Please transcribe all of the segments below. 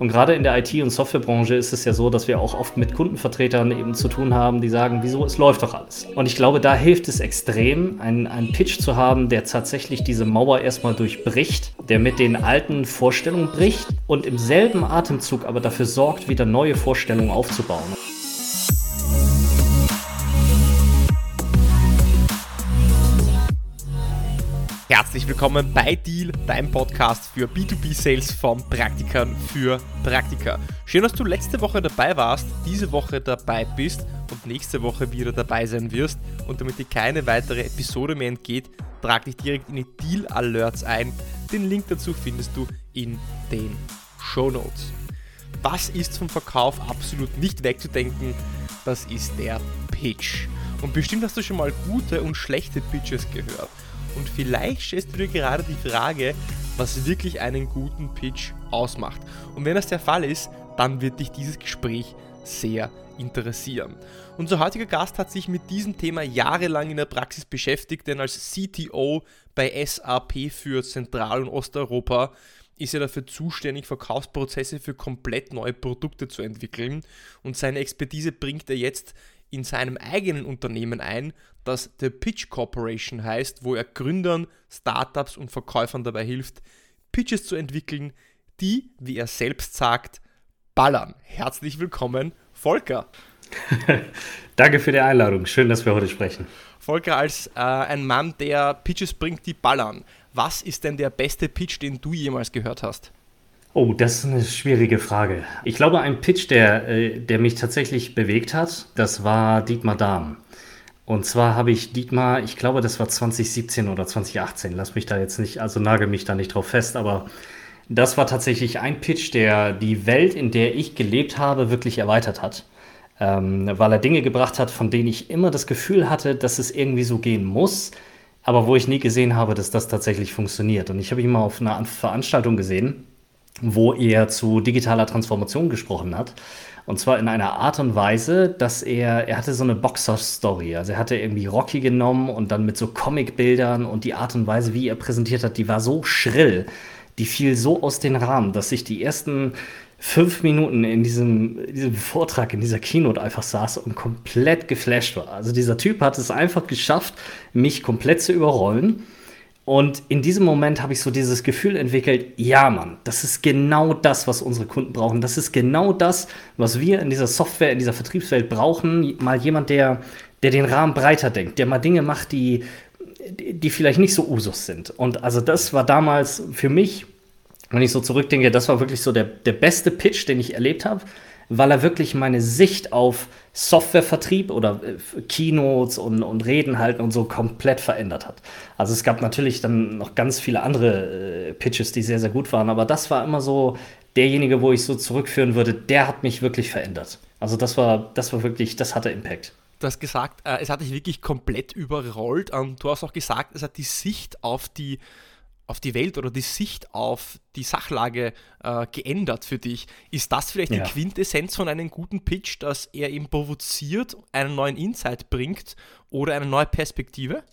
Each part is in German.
Und gerade in der IT- und Softwarebranche ist es ja so, dass wir auch oft mit Kundenvertretern eben zu tun haben, die sagen, wieso, es läuft doch alles. Und ich glaube, da hilft es extrem, einen, einen Pitch zu haben, der tatsächlich diese Mauer erstmal durchbricht, der mit den alten Vorstellungen bricht und im selben Atemzug aber dafür sorgt, wieder neue Vorstellungen aufzubauen. Herzlich willkommen bei Deal, deinem Podcast für B2B-Sales von Praktikern für Praktiker. Schön, dass du letzte Woche dabei warst, diese Woche dabei bist und nächste Woche wieder dabei sein wirst. Und damit dir keine weitere Episode mehr entgeht, trag dich direkt in die Deal Alerts ein. Den Link dazu findest du in den Show Notes. Was ist vom Verkauf absolut nicht wegzudenken? Das ist der Pitch. Und bestimmt hast du schon mal gute und schlechte Pitches gehört. Und vielleicht stellst du dir gerade die Frage, was wirklich einen guten Pitch ausmacht. Und wenn das der Fall ist, dann wird dich dieses Gespräch sehr interessieren. Unser heutiger Gast hat sich mit diesem Thema jahrelang in der Praxis beschäftigt, denn als CTO bei SAP für Zentral- und Osteuropa ist er dafür zuständig, Verkaufsprozesse für komplett neue Produkte zu entwickeln und seine Expertise bringt er jetzt in seinem eigenen Unternehmen ein, das The Pitch Corporation heißt, wo er Gründern, Startups und Verkäufern dabei hilft, Pitches zu entwickeln, die, wie er selbst sagt, ballern. Herzlich willkommen, Volker. Danke für die Einladung. Schön, dass wir heute sprechen. Volker, als äh, ein Mann, der Pitches bringt, die ballern. Was ist denn der beste Pitch, den du jemals gehört hast? Oh, das ist eine schwierige Frage. Ich glaube, ein Pitch, der, äh, der mich tatsächlich bewegt hat, das war Dietmar Dahm. Und zwar habe ich Dietmar, ich glaube, das war 2017 oder 2018, lass mich da jetzt nicht, also nagel mich da nicht drauf fest, aber das war tatsächlich ein Pitch, der die Welt, in der ich gelebt habe, wirklich erweitert hat. Ähm, weil er Dinge gebracht hat, von denen ich immer das Gefühl hatte, dass es irgendwie so gehen muss, aber wo ich nie gesehen habe, dass das tatsächlich funktioniert. Und ich habe ihn mal auf einer Veranstaltung gesehen wo er zu digitaler Transformation gesprochen hat. Und zwar in einer Art und Weise, dass er, er hatte so eine Boxer-Story. Also er hatte irgendwie Rocky genommen und dann mit so Comic-Bildern und die Art und Weise, wie er präsentiert hat, die war so schrill, die fiel so aus den Rahmen, dass ich die ersten fünf Minuten in diesem, diesem Vortrag, in dieser Keynote einfach saß und komplett geflasht war. Also dieser Typ hat es einfach geschafft, mich komplett zu überrollen. Und in diesem Moment habe ich so dieses Gefühl entwickelt, ja Mann, das ist genau das, was unsere Kunden brauchen. Das ist genau das, was wir in dieser Software, in dieser Vertriebswelt brauchen. Mal jemand, der, der den Rahmen breiter denkt, der mal Dinge macht, die, die vielleicht nicht so Usus sind. Und also das war damals für mich, wenn ich so zurückdenke, das war wirklich so der, der beste Pitch, den ich erlebt habe weil er wirklich meine Sicht auf Softwarevertrieb oder äh, Keynotes und, und Reden halten und so komplett verändert hat. Also es gab natürlich dann noch ganz viele andere äh, Pitches, die sehr, sehr gut waren, aber das war immer so derjenige, wo ich so zurückführen würde, der hat mich wirklich verändert. Also das war, das war wirklich, das hatte Impact. Du hast gesagt, äh, es hat dich wirklich komplett überrollt. Ähm, du hast auch gesagt, es hat die Sicht auf die auf die Welt oder die Sicht auf die Sachlage äh, geändert für dich. Ist das vielleicht ja. die Quintessenz von einem guten Pitch, dass er eben provoziert, einen neuen Insight bringt oder eine neue Perspektive?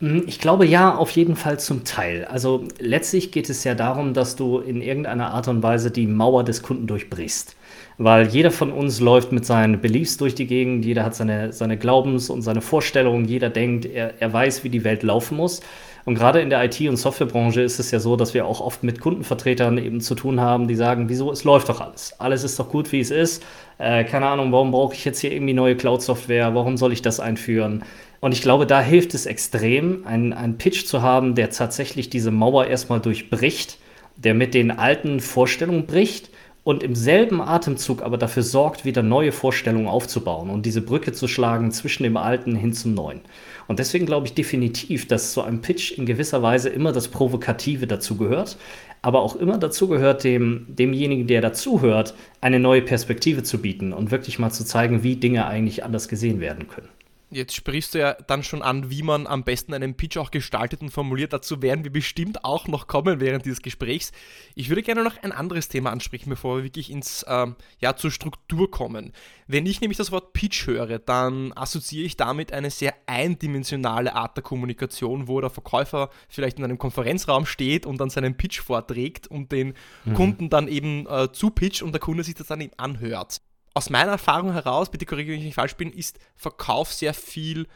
Hm, ich glaube ja, auf jeden Fall zum Teil. Also letztlich geht es ja darum, dass du in irgendeiner Art und Weise die Mauer des Kunden durchbrichst. Weil jeder von uns läuft mit seinen Beliefs durch die Gegend, jeder hat seine, seine Glaubens- und seine Vorstellungen, jeder denkt, er, er weiß, wie die Welt laufen muss. Und gerade in der IT- und Softwarebranche ist es ja so, dass wir auch oft mit Kundenvertretern eben zu tun haben, die sagen, wieso, es läuft doch alles. Alles ist doch gut, wie es ist. Äh, keine Ahnung, warum brauche ich jetzt hier irgendwie neue Cloud-Software? Warum soll ich das einführen? Und ich glaube, da hilft es extrem, einen, einen Pitch zu haben, der tatsächlich diese Mauer erstmal durchbricht, der mit den alten Vorstellungen bricht und im selben Atemzug aber dafür sorgt, wieder neue Vorstellungen aufzubauen und diese Brücke zu schlagen zwischen dem Alten hin zum Neuen. Und deswegen glaube ich definitiv, dass zu einem Pitch in gewisser Weise immer das Provokative dazu gehört, aber auch immer dazu gehört, dem, demjenigen, der dazuhört, eine neue Perspektive zu bieten und wirklich mal zu zeigen, wie Dinge eigentlich anders gesehen werden können. Jetzt sprichst du ja dann schon an, wie man am besten einen Pitch auch gestaltet und formuliert. Dazu werden wir bestimmt auch noch kommen während dieses Gesprächs. Ich würde gerne noch ein anderes Thema ansprechen, bevor wir wirklich ins, ähm, ja, zur Struktur kommen. Wenn ich nämlich das Wort Pitch höre, dann assoziiere ich damit eine sehr eindimensionale Art der Kommunikation, wo der Verkäufer vielleicht in einem Konferenzraum steht und dann seinen Pitch vorträgt und den mhm. Kunden dann eben äh, zupitcht und der Kunde sich das dann eben anhört aus meiner Erfahrung heraus, bitte korrigiere mich, wenn ich falsch bin, ist Verkauf sehr viel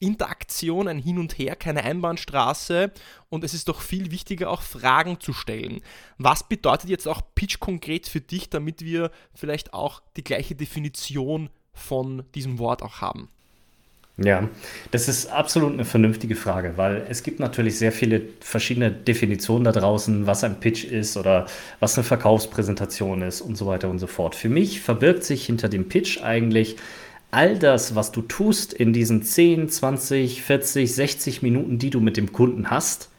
Interaktion, ein Hin und Her, keine Einbahnstraße und es ist doch viel wichtiger, auch Fragen zu stellen. Was bedeutet jetzt auch Pitch konkret für dich, damit wir vielleicht auch die gleiche Definition von diesem Wort auch haben? Ja, das ist absolut eine vernünftige Frage, weil es gibt natürlich sehr viele verschiedene Definitionen da draußen, was ein Pitch ist oder was eine Verkaufspräsentation ist und so weiter und so fort. Für mich verbirgt sich hinter dem Pitch eigentlich all das, was du tust in diesen 10, 20, 40, 60 Minuten, die du mit dem Kunden hast,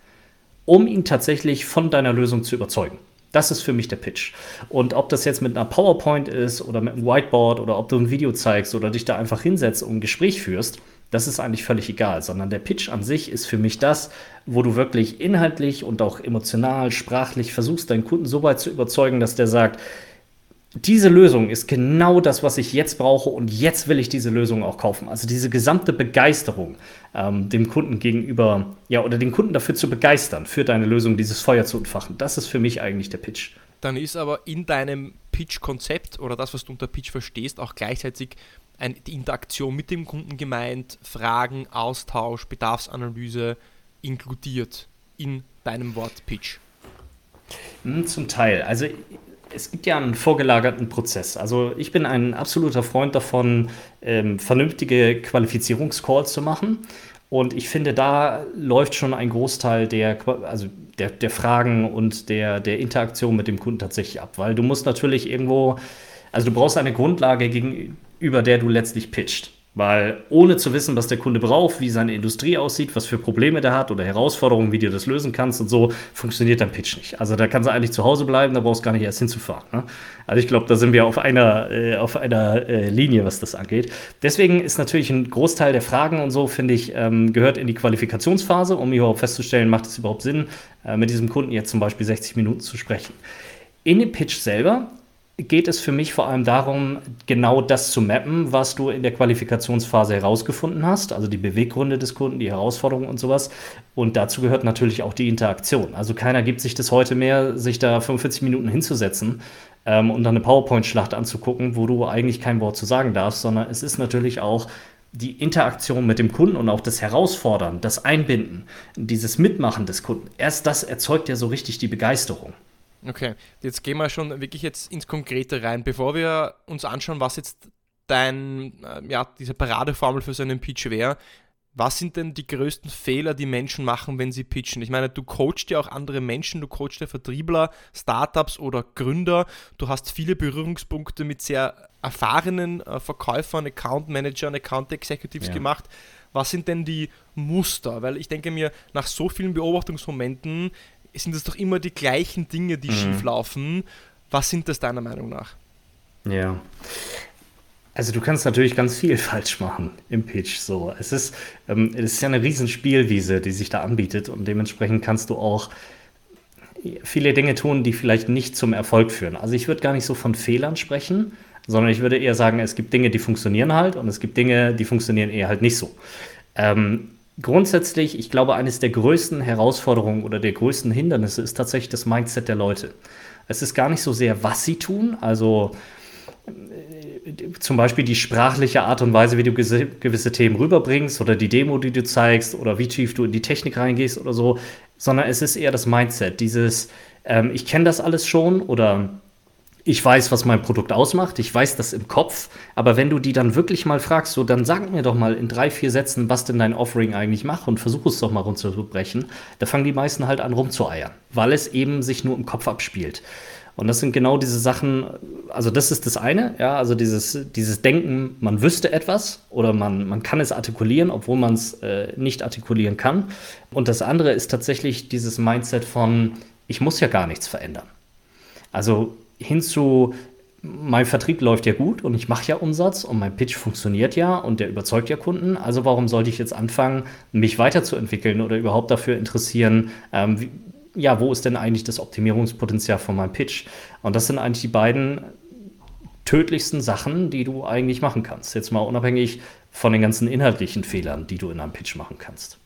um ihn tatsächlich von deiner Lösung zu überzeugen. Das ist für mich der Pitch. Und ob das jetzt mit einer PowerPoint ist oder mit einem Whiteboard oder ob du ein Video zeigst oder dich da einfach hinsetzt und ein Gespräch führst, das ist eigentlich völlig egal, sondern der Pitch an sich ist für mich das, wo du wirklich inhaltlich und auch emotional, sprachlich versuchst, deinen Kunden so weit zu überzeugen, dass der sagt, diese Lösung ist genau das, was ich jetzt brauche und jetzt will ich diese Lösung auch kaufen. Also diese gesamte Begeisterung ähm, dem Kunden gegenüber, ja, oder den Kunden dafür zu begeistern, für deine Lösung dieses Feuer zu entfachen. Das ist für mich eigentlich der Pitch. Dann ist aber in deinem Pitch-Konzept oder das, was du unter Pitch verstehst, auch gleichzeitig ein, die Interaktion mit dem Kunden gemeint, Fragen, Austausch, Bedarfsanalyse inkludiert in deinem Wort Pitch. Hm, zum Teil. Also es gibt ja einen vorgelagerten Prozess. Also ich bin ein absoluter Freund davon, ähm, vernünftige Qualifizierungscalls zu machen. Und ich finde, da läuft schon ein Großteil der, also der, der Fragen und der, der Interaktion mit dem Kunden tatsächlich ab. Weil du musst natürlich irgendwo, also du brauchst eine Grundlage, gegenüber der du letztlich pitcht. Weil ohne zu wissen, was der Kunde braucht, wie seine Industrie aussieht, was für Probleme der hat oder Herausforderungen, wie du das lösen kannst und so, funktioniert dein Pitch nicht. Also da kannst du eigentlich zu Hause bleiben, da brauchst du gar nicht erst hinzufahren. Ne? Also ich glaube, da sind wir auf einer, äh, auf einer äh, Linie, was das angeht. Deswegen ist natürlich ein Großteil der Fragen und so, finde ich, ähm, gehört in die Qualifikationsphase, um überhaupt festzustellen, macht es überhaupt Sinn, äh, mit diesem Kunden jetzt zum Beispiel 60 Minuten zu sprechen. In dem Pitch selber geht es für mich vor allem darum, genau das zu mappen, was du in der Qualifikationsphase herausgefunden hast, also die Beweggründe des Kunden, die Herausforderungen und sowas. Und dazu gehört natürlich auch die Interaktion. Also keiner gibt sich das heute mehr, sich da 45 Minuten hinzusetzen ähm, und dann eine PowerPoint-Schlacht anzugucken, wo du eigentlich kein Wort zu sagen darfst, sondern es ist natürlich auch die Interaktion mit dem Kunden und auch das Herausfordern, das Einbinden, dieses Mitmachen des Kunden. Erst das erzeugt ja so richtig die Begeisterung. Okay, jetzt gehen wir schon wirklich jetzt ins Konkrete rein. Bevor wir uns anschauen, was jetzt dein, äh, ja, diese Paradeformel für so einen Pitch wäre, was sind denn die größten Fehler, die Menschen machen, wenn sie pitchen? Ich meine, du coachst ja auch andere Menschen, du coachst ja Vertriebler, Startups oder Gründer. Du hast viele Berührungspunkte mit sehr erfahrenen äh, Verkäufern, Account Managern, Account Executives ja. gemacht. Was sind denn die Muster? Weil ich denke mir, nach so vielen Beobachtungsmomenten sind es doch immer die gleichen Dinge, die mhm. schief laufen. Was sind das deiner Meinung nach? Ja. Also du kannst natürlich ganz viel falsch machen im Pitch. So, es ist, ähm, es ist ja eine riesen Spielwiese, die sich da anbietet und dementsprechend kannst du auch viele Dinge tun, die vielleicht nicht zum Erfolg führen. Also ich würde gar nicht so von Fehlern sprechen, sondern ich würde eher sagen, es gibt Dinge, die funktionieren halt und es gibt Dinge, die funktionieren eher halt nicht so. Ähm, grundsätzlich, ich glaube, eines der größten Herausforderungen oder der größten Hindernisse ist tatsächlich das Mindset der Leute. Es ist gar nicht so sehr, was sie tun, also äh, zum Beispiel die sprachliche Art und Weise, wie du gewisse Themen rüberbringst oder die Demo, die du zeigst oder wie tief du in die Technik reingehst oder so, sondern es ist eher das Mindset, dieses, ähm, ich kenne das alles schon oder ich weiß, was mein Produkt ausmacht, ich weiß das im Kopf, aber wenn du die dann wirklich mal fragst, so dann sag mir doch mal in drei, vier Sätzen, was denn dein Offering eigentlich macht und versuch es doch mal runterzubrechen, da fangen die meisten halt an rumzueiern, weil es eben sich nur im Kopf abspielt. Und das sind genau diese Sachen, also das ist das eine, ja, also dieses, dieses Denken, man wüsste etwas oder man, man kann es artikulieren, obwohl man es äh, nicht artikulieren kann. Und das andere ist tatsächlich dieses Mindset von, ich muss ja gar nichts verändern. Also hin zu, mein Vertrieb läuft ja gut und ich mache ja Umsatz und mein Pitch funktioniert ja und der überzeugt ja Kunden. Also warum sollte ich jetzt anfangen, mich weiterzuentwickeln oder überhaupt dafür interessieren, ähm, wie, ja, wo ist denn eigentlich das Optimierungspotenzial von meinem Pitch? Und das sind eigentlich die beiden tödlichsten Sachen, die du eigentlich machen kannst. Jetzt mal unabhängig von den ganzen inhaltlichen Fehlern, die du in einem Pitch machen kannst.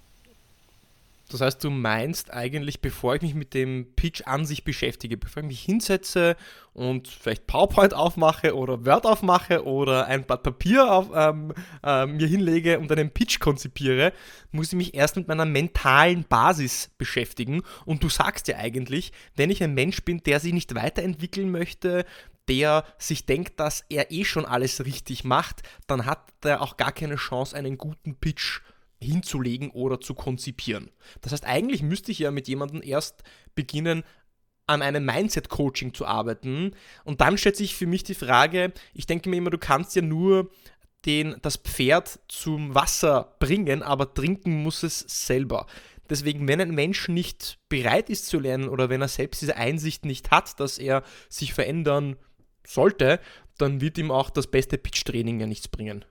Das heißt, du meinst eigentlich, bevor ich mich mit dem Pitch an sich beschäftige, bevor ich mich hinsetze und vielleicht PowerPoint aufmache oder Word aufmache oder ein Blatt Papier auf, ähm, äh, mir hinlege und einen Pitch konzipiere, muss ich mich erst mit meiner mentalen Basis beschäftigen. Und du sagst ja eigentlich, wenn ich ein Mensch bin, der sich nicht weiterentwickeln möchte, der sich denkt, dass er eh schon alles richtig macht, dann hat er auch gar keine Chance, einen guten Pitch zu hinzulegen oder zu konzipieren. Das heißt, eigentlich müsste ich ja mit jemandem erst beginnen, an einem Mindset-Coaching zu arbeiten. Und dann stellt sich für mich die Frage, ich denke mir immer, du kannst ja nur den, das Pferd zum Wasser bringen, aber trinken muss es selber. Deswegen, wenn ein Mensch nicht bereit ist zu lernen oder wenn er selbst diese Einsicht nicht hat, dass er sich verändern sollte, dann wird ihm auch das beste Pitch-Training ja nichts bringen.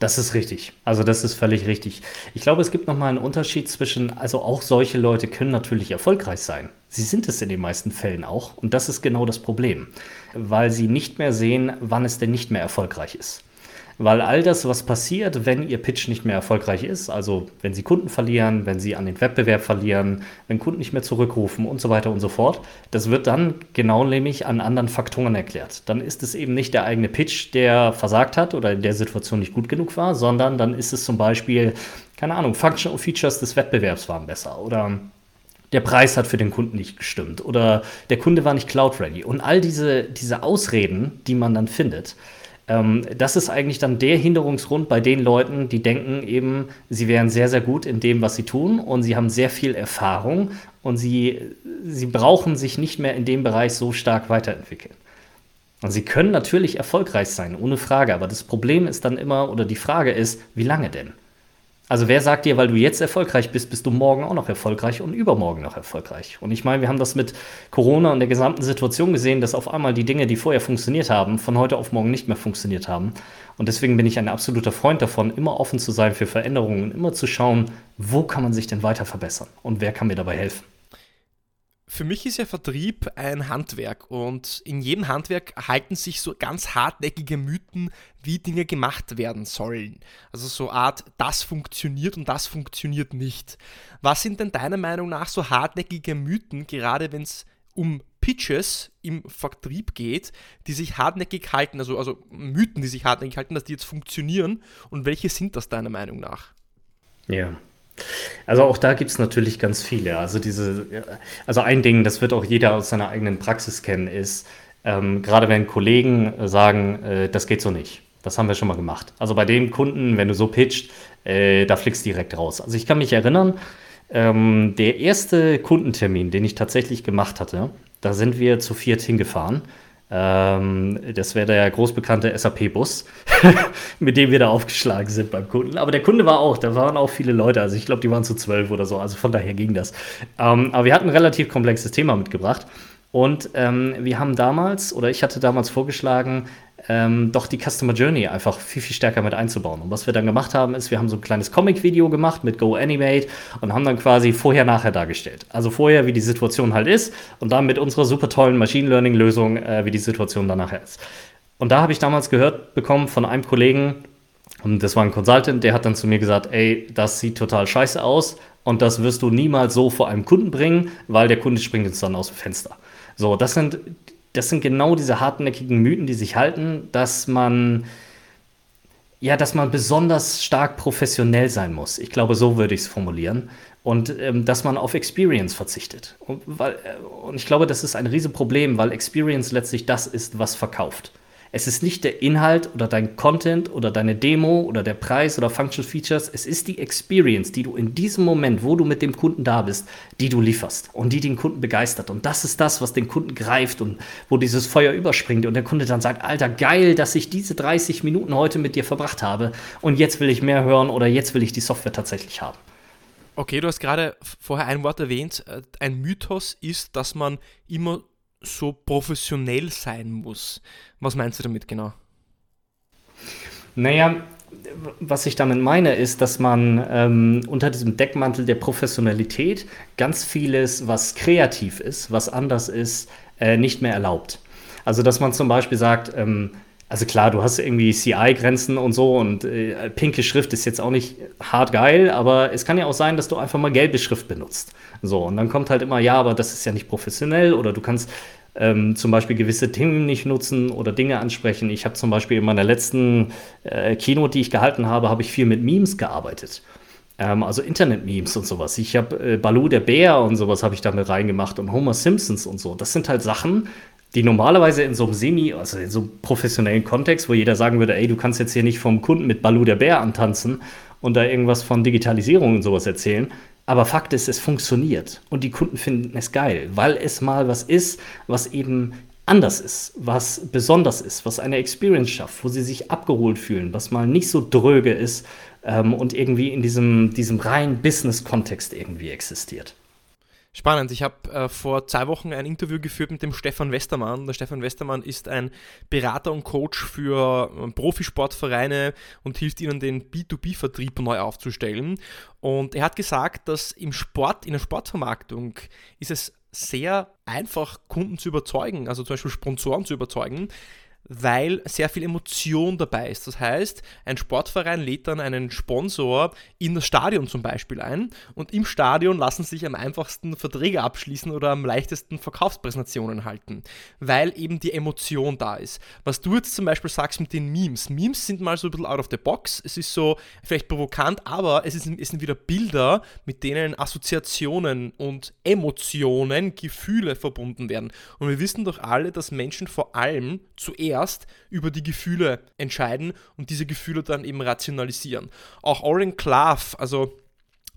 Das ist richtig. Also das ist völlig richtig. Ich glaube, es gibt nochmal einen Unterschied zwischen, also auch solche Leute können natürlich erfolgreich sein. Sie sind es in den meisten Fällen auch. Und das ist genau das Problem, weil sie nicht mehr sehen, wann es denn nicht mehr erfolgreich ist. Weil all das, was passiert, wenn Ihr Pitch nicht mehr erfolgreich ist, also wenn Sie Kunden verlieren, wenn Sie an den Wettbewerb verlieren, wenn Kunden nicht mehr zurückrufen und so weiter und so fort, das wird dann genau nämlich an anderen Faktoren erklärt. Dann ist es eben nicht der eigene Pitch, der versagt hat oder in der Situation nicht gut genug war, sondern dann ist es zum Beispiel, keine Ahnung, Functional Features des Wettbewerbs waren besser oder der Preis hat für den Kunden nicht gestimmt oder der Kunde war nicht cloud-ready. Und all diese, diese Ausreden, die man dann findet, ähm, das ist eigentlich dann der Hinderungsgrund bei den Leuten, die denken eben, sie wären sehr, sehr gut in dem, was sie tun und sie haben sehr viel Erfahrung und sie, sie brauchen sich nicht mehr in dem Bereich so stark weiterentwickeln. Und sie können natürlich erfolgreich sein, ohne Frage, aber das Problem ist dann immer, oder die Frage ist, wie lange denn? Also wer sagt dir, weil du jetzt erfolgreich bist, bist du morgen auch noch erfolgreich und übermorgen noch erfolgreich? Und ich meine, wir haben das mit Corona und der gesamten Situation gesehen, dass auf einmal die Dinge, die vorher funktioniert haben, von heute auf morgen nicht mehr funktioniert haben. Und deswegen bin ich ein absoluter Freund davon, immer offen zu sein für Veränderungen und immer zu schauen, wo kann man sich denn weiter verbessern und wer kann mir dabei helfen für mich ist ja Vertrieb ein Handwerk und in jedem Handwerk halten sich so ganz hartnäckige Mythen, wie Dinge gemacht werden sollen. Also so Art, das funktioniert und das funktioniert nicht. Was sind denn deiner Meinung nach so hartnäckige Mythen, gerade wenn es um Pitches im Vertrieb geht, die sich hartnäckig halten, also, also Mythen, die sich hartnäckig halten, dass die jetzt funktionieren und welche sind das deiner Meinung nach? Ja, also auch da gibt es natürlich ganz viele. Also diese, also ein Ding, das wird auch jeder aus seiner eigenen Praxis kennen, ist, ähm, gerade wenn Kollegen sagen, äh, das geht so nicht. Das haben wir schon mal gemacht. Also bei den Kunden, wenn du so pitcht, äh, da fliegst du direkt raus. Also ich kann mich erinnern, ähm, der erste Kundentermin, den ich tatsächlich gemacht hatte, da sind wir zu viert hingefahren ähm, das wäre der großbekannte SAP-Bus, mit dem wir da aufgeschlagen sind beim Kunden. Aber der Kunde war auch, da waren auch viele Leute, also ich glaube, die waren zu zwölf oder so, also von daher ging das. Ähm, aber wir hatten ein relativ komplexes Thema mitgebracht. Und ähm, wir haben damals, oder ich hatte damals vorgeschlagen, ähm, doch die Customer Journey einfach viel, viel stärker mit einzubauen. Und was wir dann gemacht haben, ist, wir haben so ein kleines Comic-Video gemacht mit Go Animate und haben dann quasi vorher-nachher dargestellt. Also vorher, wie die Situation halt ist und dann mit unserer super tollen Machine Learning-Lösung, äh, wie die Situation dann nachher ist. Und da habe ich damals gehört bekommen von einem Kollegen, und das war ein Consultant, der hat dann zu mir gesagt, ey, das sieht total scheiße aus und das wirst du niemals so vor einem Kunden bringen, weil der Kunde springt uns dann aus dem Fenster. So, das sind das sind genau diese hartnäckigen Mythen, die sich halten, dass man ja, dass man besonders stark professionell sein muss. Ich glaube, so würde ich es formulieren. Und ähm, dass man auf Experience verzichtet. Und, weil, äh, und ich glaube, das ist ein Riesenproblem, weil Experience letztlich das ist, was verkauft. Es ist nicht der Inhalt oder dein Content oder deine Demo oder der Preis oder Functional Features. Es ist die Experience, die du in diesem Moment, wo du mit dem Kunden da bist, die du lieferst und die den Kunden begeistert. Und das ist das, was den Kunden greift und wo dieses Feuer überspringt und der Kunde dann sagt, Alter, geil, dass ich diese 30 Minuten heute mit dir verbracht habe und jetzt will ich mehr hören oder jetzt will ich die Software tatsächlich haben. Okay, du hast gerade vorher ein Wort erwähnt. Ein Mythos ist, dass man immer so professionell sein muss. Was meinst du damit genau? Naja, was ich damit meine, ist, dass man ähm, unter diesem Deckmantel der Professionalität ganz vieles, was kreativ ist, was anders ist, äh, nicht mehr erlaubt. Also, dass man zum Beispiel sagt, ähm, also klar, du hast irgendwie CI-Grenzen und so und äh, pinke Schrift ist jetzt auch nicht hart geil, aber es kann ja auch sein, dass du einfach mal gelbe Schrift benutzt. So, und dann kommt halt immer, ja, aber das ist ja nicht professionell oder du kannst ähm, zum Beispiel gewisse Themen nicht nutzen oder Dinge ansprechen. Ich habe zum Beispiel in meiner letzten äh, Keynote, die ich gehalten habe, habe ich viel mit Memes gearbeitet. Ähm, also Internet-Memes und sowas. Ich habe äh, Baloo der Bär und sowas habe ich da mit reingemacht und Homer Simpsons und so. Das sind halt Sachen, die normalerweise in so einem semi, also in so einem professionellen Kontext, wo jeder sagen würde, ey, du kannst jetzt hier nicht vom Kunden mit Baloo der Bär antanzen und da irgendwas von Digitalisierung und sowas erzählen, aber Fakt ist, es funktioniert und die Kunden finden es geil, weil es mal was ist, was eben anders ist, was besonders ist, was eine Experience schafft, wo sie sich abgeholt fühlen, was mal nicht so dröge ist ähm, und irgendwie in diesem, diesem reinen Business-Kontext irgendwie existiert. Spannend. Ich habe äh, vor zwei Wochen ein Interview geführt mit dem Stefan Westermann. Der Stefan Westermann ist ein Berater und Coach für äh, Profisportvereine und hilft ihnen, den B2B-Vertrieb neu aufzustellen. Und er hat gesagt, dass im Sport, in der Sportvermarktung, ist es sehr einfach, Kunden zu überzeugen, also zum Beispiel Sponsoren zu überzeugen, weil sehr viel Emotion dabei ist. Das heißt, ein Sportverein lädt dann einen Sponsor in das Stadion zum Beispiel ein und im Stadion lassen sich am einfachsten Verträge abschließen oder am leichtesten Verkaufspräsentationen halten, weil eben die Emotion da ist. Was du jetzt zum Beispiel sagst mit den Memes. Memes sind mal so ein bisschen out of the box. Es ist so vielleicht provokant, aber es, ist, es sind wieder Bilder, mit denen Assoziationen und Emotionen, Gefühle verbunden werden. Und wir wissen doch alle, dass Menschen vor allem zuerst zuerst über die Gefühle entscheiden und diese Gefühle dann eben rationalisieren. Auch Oren Klaff, also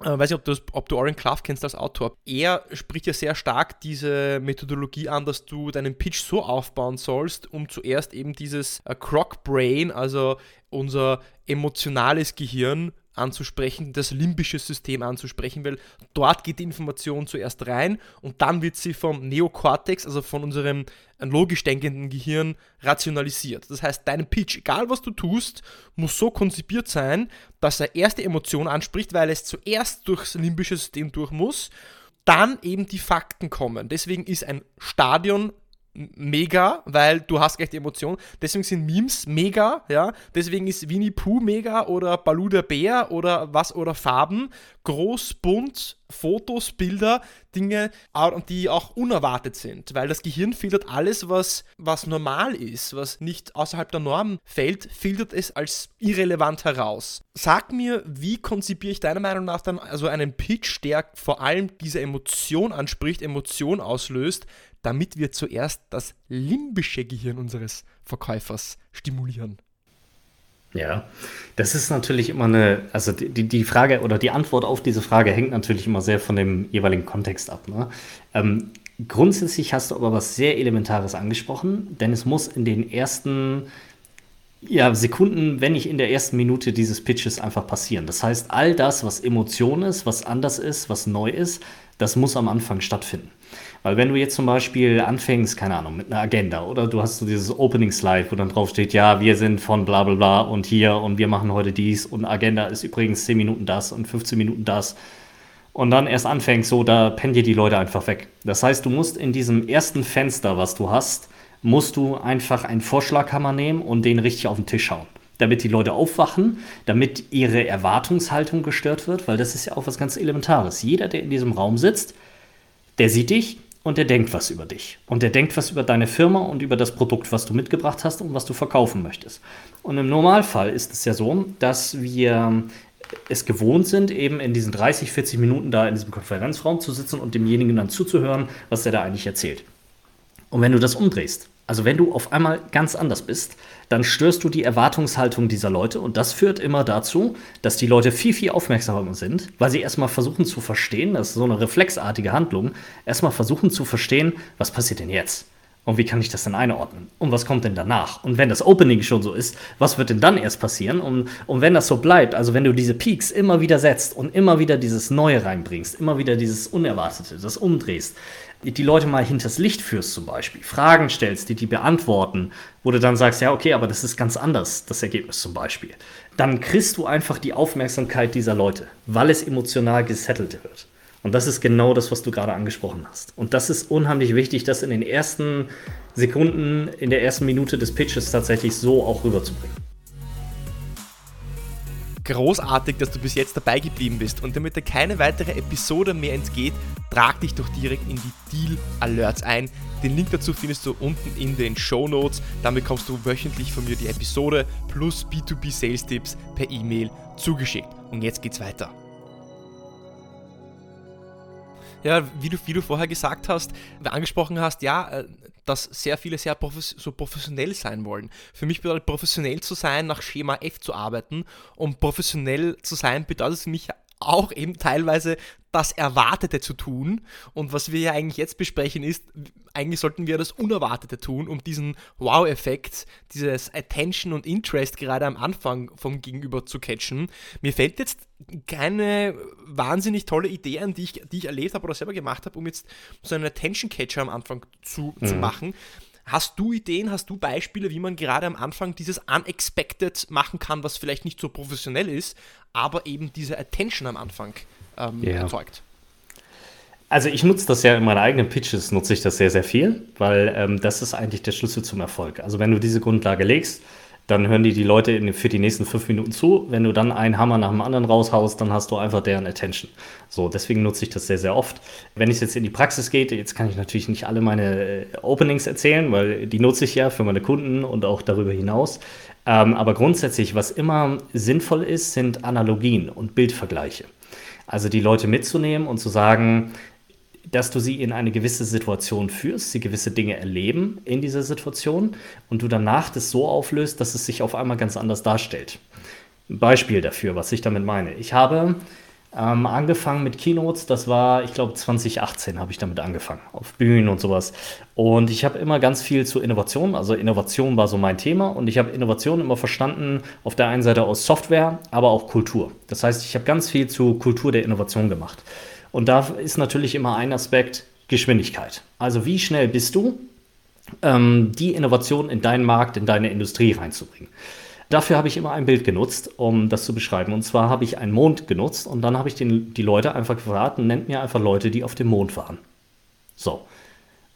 äh, weiß nicht, ob du, ob du Oren Klaff kennst als Autor. Er spricht ja sehr stark diese Methodologie an, dass du deinen Pitch so aufbauen sollst, um zuerst eben dieses äh, Croc Brain, also unser emotionales Gehirn, anzusprechen, das limbische System anzusprechen, weil dort geht die Information zuerst rein und dann wird sie vom Neokortex, also von unserem logisch denkenden Gehirn, rationalisiert. Das heißt, dein Pitch, egal was du tust, muss so konzipiert sein, dass er erste Emotion anspricht, weil es zuerst durchs limbische System durch muss, dann eben die Fakten kommen. Deswegen ist ein Stadion mega, weil du hast gleich die Emotion. Deswegen sind Memes mega, ja. Deswegen ist Winnie Pooh mega oder Baloo der Bär oder was oder Farben. Groß, bunt, Fotos, Bilder, Dinge, die auch unerwartet sind, weil das Gehirn filtert alles, was, was normal ist, was nicht außerhalb der Norm fällt, filtert es als irrelevant heraus. Sag mir, wie konzipiere ich deiner Meinung nach dann also einen Pitch, der vor allem diese Emotion anspricht, Emotion auslöst, damit wir zuerst das limbische Gehirn unseres Verkäufers stimulieren. Ja, das ist natürlich immer eine, also die, die Frage oder die Antwort auf diese Frage hängt natürlich immer sehr von dem jeweiligen Kontext ab. Ne? Ähm, grundsätzlich hast du aber was sehr Elementares angesprochen, denn es muss in den ersten ja, Sekunden, wenn nicht in der ersten Minute dieses Pitches einfach passieren. Das heißt, all das, was Emotion ist, was anders ist, was neu ist, das muss am Anfang stattfinden. Weil wenn du jetzt zum Beispiel anfängst, keine Ahnung, mit einer Agenda oder du hast so dieses Opening Slide, wo dann drauf steht, ja, wir sind von bla bla bla und hier und wir machen heute dies und Agenda ist übrigens 10 Minuten das und 15 Minuten das. Und dann erst anfängst, so, da pennen dir die Leute einfach weg. Das heißt, du musst in diesem ersten Fenster, was du hast, musst du einfach einen Vorschlaghammer nehmen und den richtig auf den Tisch hauen damit die Leute aufwachen, damit ihre Erwartungshaltung gestört wird, weil das ist ja auch was ganz Elementares. Jeder, der in diesem Raum sitzt, der sieht dich, und der denkt was über dich. Und der denkt was über deine Firma und über das Produkt, was du mitgebracht hast und was du verkaufen möchtest. Und im Normalfall ist es ja so, dass wir es gewohnt sind, eben in diesen 30, 40 Minuten da in diesem Konferenzraum zu sitzen und demjenigen dann zuzuhören, was der da eigentlich erzählt. Und wenn du das umdrehst also wenn du auf einmal ganz anders bist, dann störst du die Erwartungshaltung dieser Leute und das führt immer dazu, dass die Leute viel, viel aufmerksamer sind, weil sie erstmal versuchen zu verstehen, das ist so eine reflexartige Handlung, erstmal versuchen zu verstehen, was passiert denn jetzt? Und wie kann ich das denn einordnen? Und was kommt denn danach? Und wenn das Opening schon so ist, was wird denn dann erst passieren? Und, und wenn das so bleibt, also wenn du diese Peaks immer wieder setzt und immer wieder dieses Neue reinbringst, immer wieder dieses Unerwartete, das umdrehst, die Leute mal hinters Licht führst zum Beispiel, Fragen stellst, die die beantworten, wo du dann sagst, ja, okay, aber das ist ganz anders, das Ergebnis zum Beispiel, dann kriegst du einfach die Aufmerksamkeit dieser Leute, weil es emotional gesettelt wird. Und das ist genau das, was du gerade angesprochen hast. Und das ist unheimlich wichtig, das in den ersten Sekunden, in der ersten Minute des Pitches tatsächlich so auch rüberzubringen. Großartig, dass du bis jetzt dabei geblieben bist. Und damit dir keine weitere Episode mehr entgeht, trag dich doch direkt in die Deal Alerts ein. Den Link dazu findest du unten in den Show Notes. Damit bekommst du wöchentlich von mir die Episode plus B2B Sales Tipps per E-Mail zugeschickt. Und jetzt geht's weiter ja, wie du, wie du vorher gesagt hast, angesprochen hast, ja, äh, dass sehr viele sehr profes so professionell sein wollen. Für mich bedeutet professionell zu sein, nach Schema F zu arbeiten und professionell zu sein bedeutet für mich auch eben teilweise das Erwartete zu tun. Und was wir ja eigentlich jetzt besprechen ist, eigentlich sollten wir das Unerwartete tun, um diesen Wow-Effekt, dieses Attention und Interest gerade am Anfang vom Gegenüber zu catchen. Mir fällt jetzt keine wahnsinnig tolle Idee an, die ich, die ich erlebt habe oder selber gemacht habe, um jetzt so einen Attention-Catcher am Anfang zu, mhm. zu machen. Hast du Ideen, hast du Beispiele, wie man gerade am Anfang dieses Unexpected machen kann, was vielleicht nicht so professionell ist, aber eben diese Attention am Anfang ähm, yeah. erzeugt? Also ich nutze das ja in meinen eigenen Pitches, nutze ich das sehr, sehr viel, weil ähm, das ist eigentlich der Schlüssel zum Erfolg. Also wenn du diese Grundlage legst, dann hören die die Leute in, für die nächsten fünf Minuten zu. Wenn du dann einen Hammer nach dem anderen raushaust, dann hast du einfach deren Attention. So, deswegen nutze ich das sehr, sehr oft. Wenn es jetzt in die Praxis geht, jetzt kann ich natürlich nicht alle meine äh, Openings erzählen, weil die nutze ich ja für meine Kunden und auch darüber hinaus. Ähm, aber grundsätzlich, was immer sinnvoll ist, sind Analogien und Bildvergleiche. Also die Leute mitzunehmen und zu sagen, dass du sie in eine gewisse Situation führst, sie gewisse Dinge erleben in dieser Situation und du danach das so auflöst, dass es sich auf einmal ganz anders darstellt. Ein Beispiel dafür, was ich damit meine. Ich habe ähm, angefangen mit Keynotes, das war, ich glaube, 2018 habe ich damit angefangen, auf Bühnen und sowas. Und ich habe immer ganz viel zu Innovation, also Innovation war so mein Thema und ich habe Innovation immer verstanden, auf der einen Seite aus Software, aber auch Kultur. Das heißt, ich habe ganz viel zu Kultur der Innovation gemacht. Und da ist natürlich immer ein Aspekt Geschwindigkeit. Also wie schnell bist du, ähm, die Innovation in deinen Markt, in deine Industrie reinzubringen. Dafür habe ich immer ein Bild genutzt, um das zu beschreiben. Und zwar habe ich einen Mond genutzt und dann habe ich den, die Leute einfach gefragt, nennt mir einfach Leute, die auf dem Mond waren. So.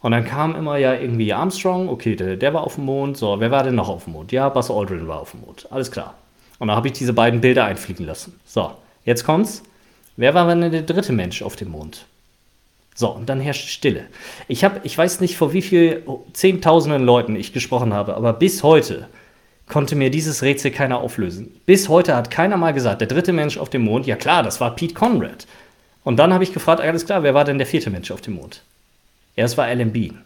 Und dann kam immer ja irgendwie Armstrong, okay, der, der war auf dem Mond. So, wer war denn noch auf dem Mond? Ja, Buzz Aldrin war auf dem Mond. Alles klar. Und dann habe ich diese beiden Bilder einfliegen lassen. So, jetzt kommt's. Wer war denn der dritte Mensch auf dem Mond? So, und dann herrscht Stille. Ich habe, ich weiß nicht, vor wie vielen Zehntausenden Leuten ich gesprochen habe, aber bis heute konnte mir dieses Rätsel keiner auflösen. Bis heute hat keiner mal gesagt, der dritte Mensch auf dem Mond, ja klar, das war Pete Conrad. Und dann habe ich gefragt, alles klar, wer war denn der vierte Mensch auf dem Mond? Ja, es war Alan Bean.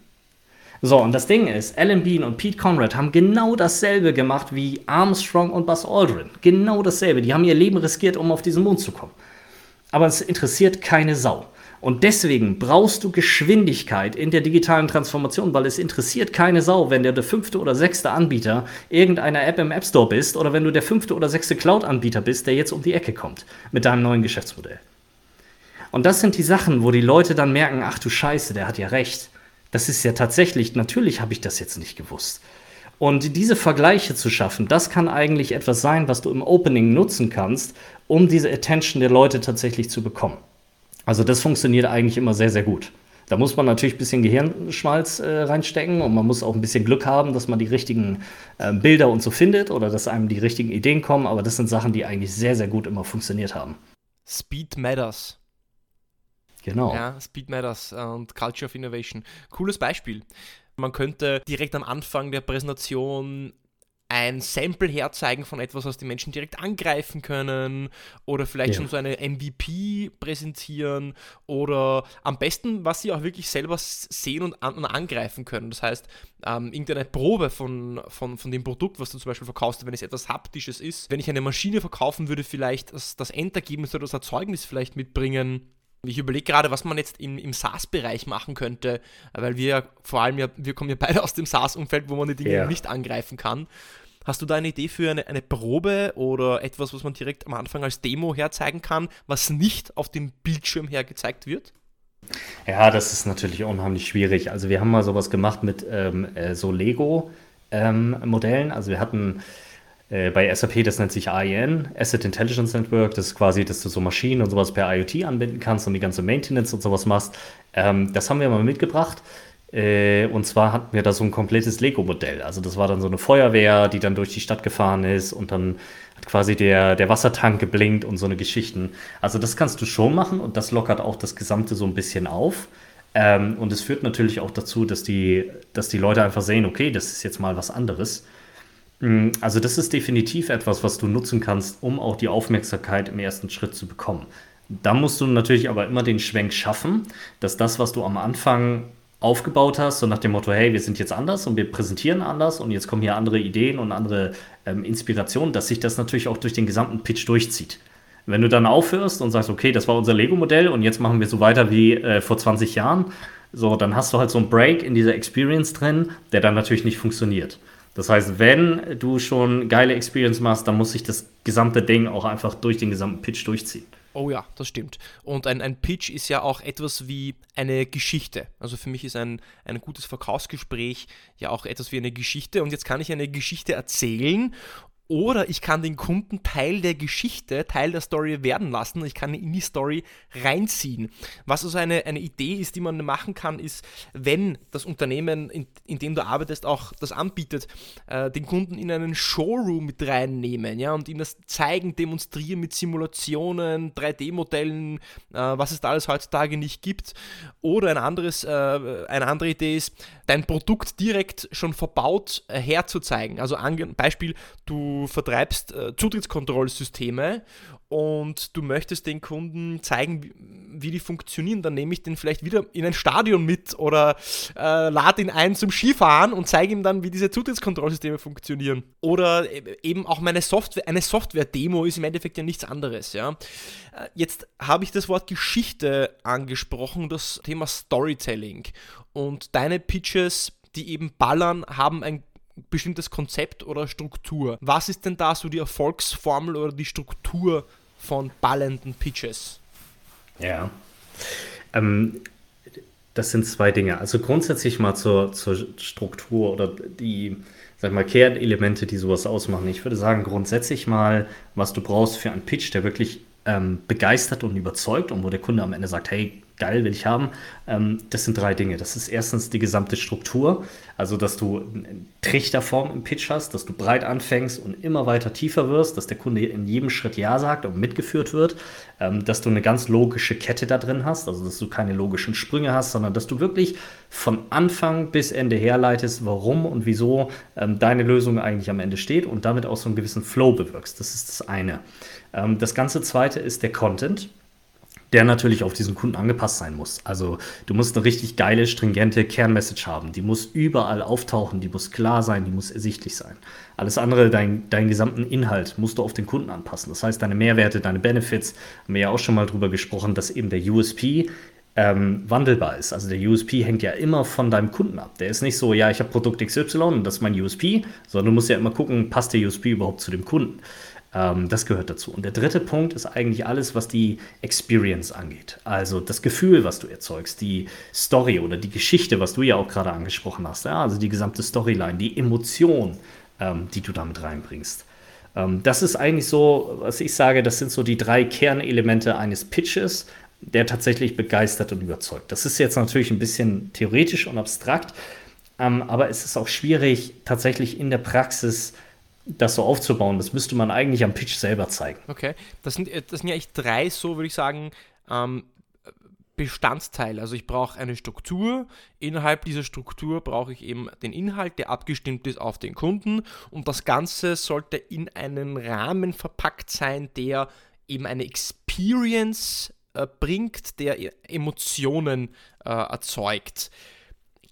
So, und das Ding ist, Alan Bean und Pete Conrad haben genau dasselbe gemacht wie Armstrong und Buzz Aldrin. Genau dasselbe. Die haben ihr Leben riskiert, um auf diesen Mond zu kommen aber es interessiert keine Sau. Und deswegen brauchst du Geschwindigkeit in der digitalen Transformation, weil es interessiert keine Sau, wenn du der fünfte oder sechste Anbieter irgendeiner App im App Store bist oder wenn du der fünfte oder sechste Cloud-Anbieter bist, der jetzt um die Ecke kommt mit deinem neuen Geschäftsmodell. Und das sind die Sachen, wo die Leute dann merken, ach du Scheiße, der hat ja recht. Das ist ja tatsächlich, natürlich habe ich das jetzt nicht gewusst. Und diese Vergleiche zu schaffen, das kann eigentlich etwas sein, was du im Opening nutzen kannst, um diese Attention der Leute tatsächlich zu bekommen. Also das funktioniert eigentlich immer sehr, sehr gut. Da muss man natürlich ein bisschen Gehirnschmalz äh, reinstecken und man muss auch ein bisschen Glück haben, dass man die richtigen äh, Bilder und so findet oder dass einem die richtigen Ideen kommen. Aber das sind Sachen, die eigentlich sehr, sehr gut immer funktioniert haben. Speed Matters. Genau. Ja, Speed Matters und Culture of Innovation. Cooles Beispiel. Man könnte direkt am Anfang der Präsentation ein Sample herzeigen von etwas, was die Menschen direkt angreifen können oder vielleicht ja. schon so eine MVP präsentieren oder am besten, was sie auch wirklich selber sehen und, an und angreifen können. Das heißt, ähm, irgendeine Probe von, von, von dem Produkt, was du zum Beispiel verkaufst, wenn es etwas Haptisches ist. Wenn ich eine Maschine verkaufen würde, vielleicht das, das Endergebnis oder das Erzeugnis vielleicht mitbringen Ich überlege gerade, was man jetzt im, im SaaS-Bereich machen könnte, weil wir vor allem ja, wir kommen ja beide aus dem SaaS-Umfeld, wo man die Dinge ja. nicht angreifen kann. Hast du da eine Idee für eine, eine Probe oder etwas, was man direkt am Anfang als Demo herzeigen kann, was nicht auf dem Bildschirm hergezeigt wird? Ja, das ist natürlich unheimlich schwierig. Also wir haben mal sowas gemacht mit ähm, äh, so Lego-Modellen. Ähm, also wir hatten äh, bei SAP, das nennt sich AIN, Asset Intelligence Network. Das ist quasi, dass du so Maschinen und sowas per IoT anbinden kannst und die ganze Maintenance und sowas machst. Ähm, das haben wir mal mitgebracht. Äh, und zwar hatten wir da so ein komplettes Lego-Modell. Also das war dann so eine Feuerwehr, die dann durch die Stadt gefahren ist und dann hat quasi der, der Wassertank geblinkt und so eine Geschichten. Also das kannst du schon machen und das lockert auch das Gesamte so ein bisschen auf. Ähm, und es führt natürlich auch dazu, dass die, dass die Leute einfach sehen, okay, das ist jetzt mal was anderes. Mm, also das ist definitiv etwas, was du nutzen kannst, um auch die Aufmerksamkeit im ersten Schritt zu bekommen. Da musst du natürlich aber immer den Schwenk schaffen, dass das, was du am Anfang aufgebaut hast, so nach dem Motto, hey, wir sind jetzt anders und wir präsentieren anders und jetzt kommen hier andere Ideen und andere ähm, Inspirationen, dass sich das natürlich auch durch den gesamten Pitch durchzieht. Wenn du dann aufhörst und sagst, okay, das war unser Lego-Modell und jetzt machen wir so weiter wie äh, vor 20 Jahren, so, dann hast du halt so einen Break in dieser Experience drin, der dann natürlich nicht funktioniert. Das heißt, wenn du schon geile Experience machst, dann muss sich das gesamte Ding auch einfach durch den gesamten Pitch durchziehen. Oh ja, das stimmt. Und ein, ein Pitch ist ja auch etwas wie eine Geschichte. Also für mich ist ein, ein gutes Verkaufsgespräch ja auch etwas wie eine Geschichte. Und jetzt kann ich eine Geschichte erzählen oder ich kann den Kunden Teil der Geschichte, Teil der Story werden lassen. Ich kann ihn in die Story reinziehen. Was also eine, eine Idee ist, die man machen kann, ist, wenn das Unternehmen, in, in dem du arbeitest, auch das anbietet, äh, den Kunden in einen Showroom mit reinnehmen ja, und ihm das zeigen, demonstrieren mit Simulationen, 3D-Modellen, äh, was es da alles heutzutage nicht gibt. Oder ein anderes, äh, eine andere Idee ist, dein Produkt direkt schon verbaut äh, herzuzeigen. Also Beispiel, du vertreibst äh, Zutrittskontrollsysteme und du möchtest den Kunden zeigen, wie, die funktionieren, dann nehme ich den vielleicht wieder in ein Stadion mit oder äh, lade ihn ein zum Skifahren und zeige ihm dann, wie diese Zutrittskontrollsysteme funktionieren. Oder e-, eben auch meine Software, eine Software-Demo ist im Endeffekt ja nichts anderes. Ja? Äh, jetzt habe ich das Wort Geschichte angesprochen, das Thema Storytelling. Und deine Pitches, die eben ballern, haben ein bestimmtes Konzept oder Struktur. Was ist denn da so die Erfolgsformel oder die Struktur von ballenden Pitches? Ja. Ähm, das sind zwei Dinge. Also grundsätzlich mal zur, zur Struktur oder die, sag mal, Kernelemente, die sowas ausmachen. Ich würde sagen, grundsätzlich mal, was du brauchst für einen Pitch, der wirklich ähm, begeistert und überzeugt und wo der Kunde am Ende sagt, hey, geil, will ich haben. Ähm, das sind drei Dinge. Das ist erstens die gesamte Struktur, also dass du Trichterform im Pitch hast, dass du breit anfängst und immer weiter tiefer wirst, dass der Kunde in jedem Schritt Ja sagt und mitgeführt wird, ähm, dass du eine ganz logische Kette da drin hast, also dass du keine logischen Sprünge hast, sondern dass du wirklich von Anfang bis Ende herleitest, warum und wieso ähm, deine Lösung eigentlich am Ende steht und damit auch so einen gewissen Flow bewirkst. Das ist das eine. Ähm, das ganze zweite ist der Content der natürlich auf diesen Kunden angepasst sein muss. Also du musst eine richtig geile, stringente Kernmessage haben. Die muss überall auftauchen, die muss klar sein, die muss ersichtlich sein. Alles andere, dein, deinen gesamten Inhalt musst du auf den Kunden anpassen. Das heißt, deine Mehrwerte, deine Benefits, haben wir ja auch schon mal drüber gesprochen, dass eben der USP ähm, wandelbar ist. Also der USP hängt ja immer von deinem Kunden ab. Der ist nicht so, ja, ich habe Produkt XY und das ist mein USP, sondern du musst ja immer gucken, passt der USP überhaupt zu dem Kunden. Ähm, das gehört dazu. Und der dritte Punkt ist eigentlich alles, was die Experience angeht. Also das Gefühl, was du erzeugst, die Story oder die Geschichte, was du ja auch gerade angesprochen hast. Ja? Also die gesamte Storyline, die Emotion, ähm, die du damit reinbringst. Ähm, das ist eigentlich so, was ich sage, das sind so die drei Kernelemente eines Pitches, der tatsächlich begeistert und überzeugt. Das ist jetzt natürlich ein bisschen theoretisch und abstrakt, ähm, aber es ist auch schwierig, tatsächlich in der Praxis das so aufzubauen. Das müsste man eigentlich am Pitch selber zeigen. Okay, das sind, äh, das sind ja eigentlich drei, so würde ich sagen, ähm, Bestandteile. Also ich brauche eine Struktur. Innerhalb dieser Struktur brauche ich eben den Inhalt, der abgestimmt ist auf den Kunden. Und das Ganze sollte in einen Rahmen verpackt sein, der eben eine Experience äh, bringt, der e-, Emotionen äh, erzeugt.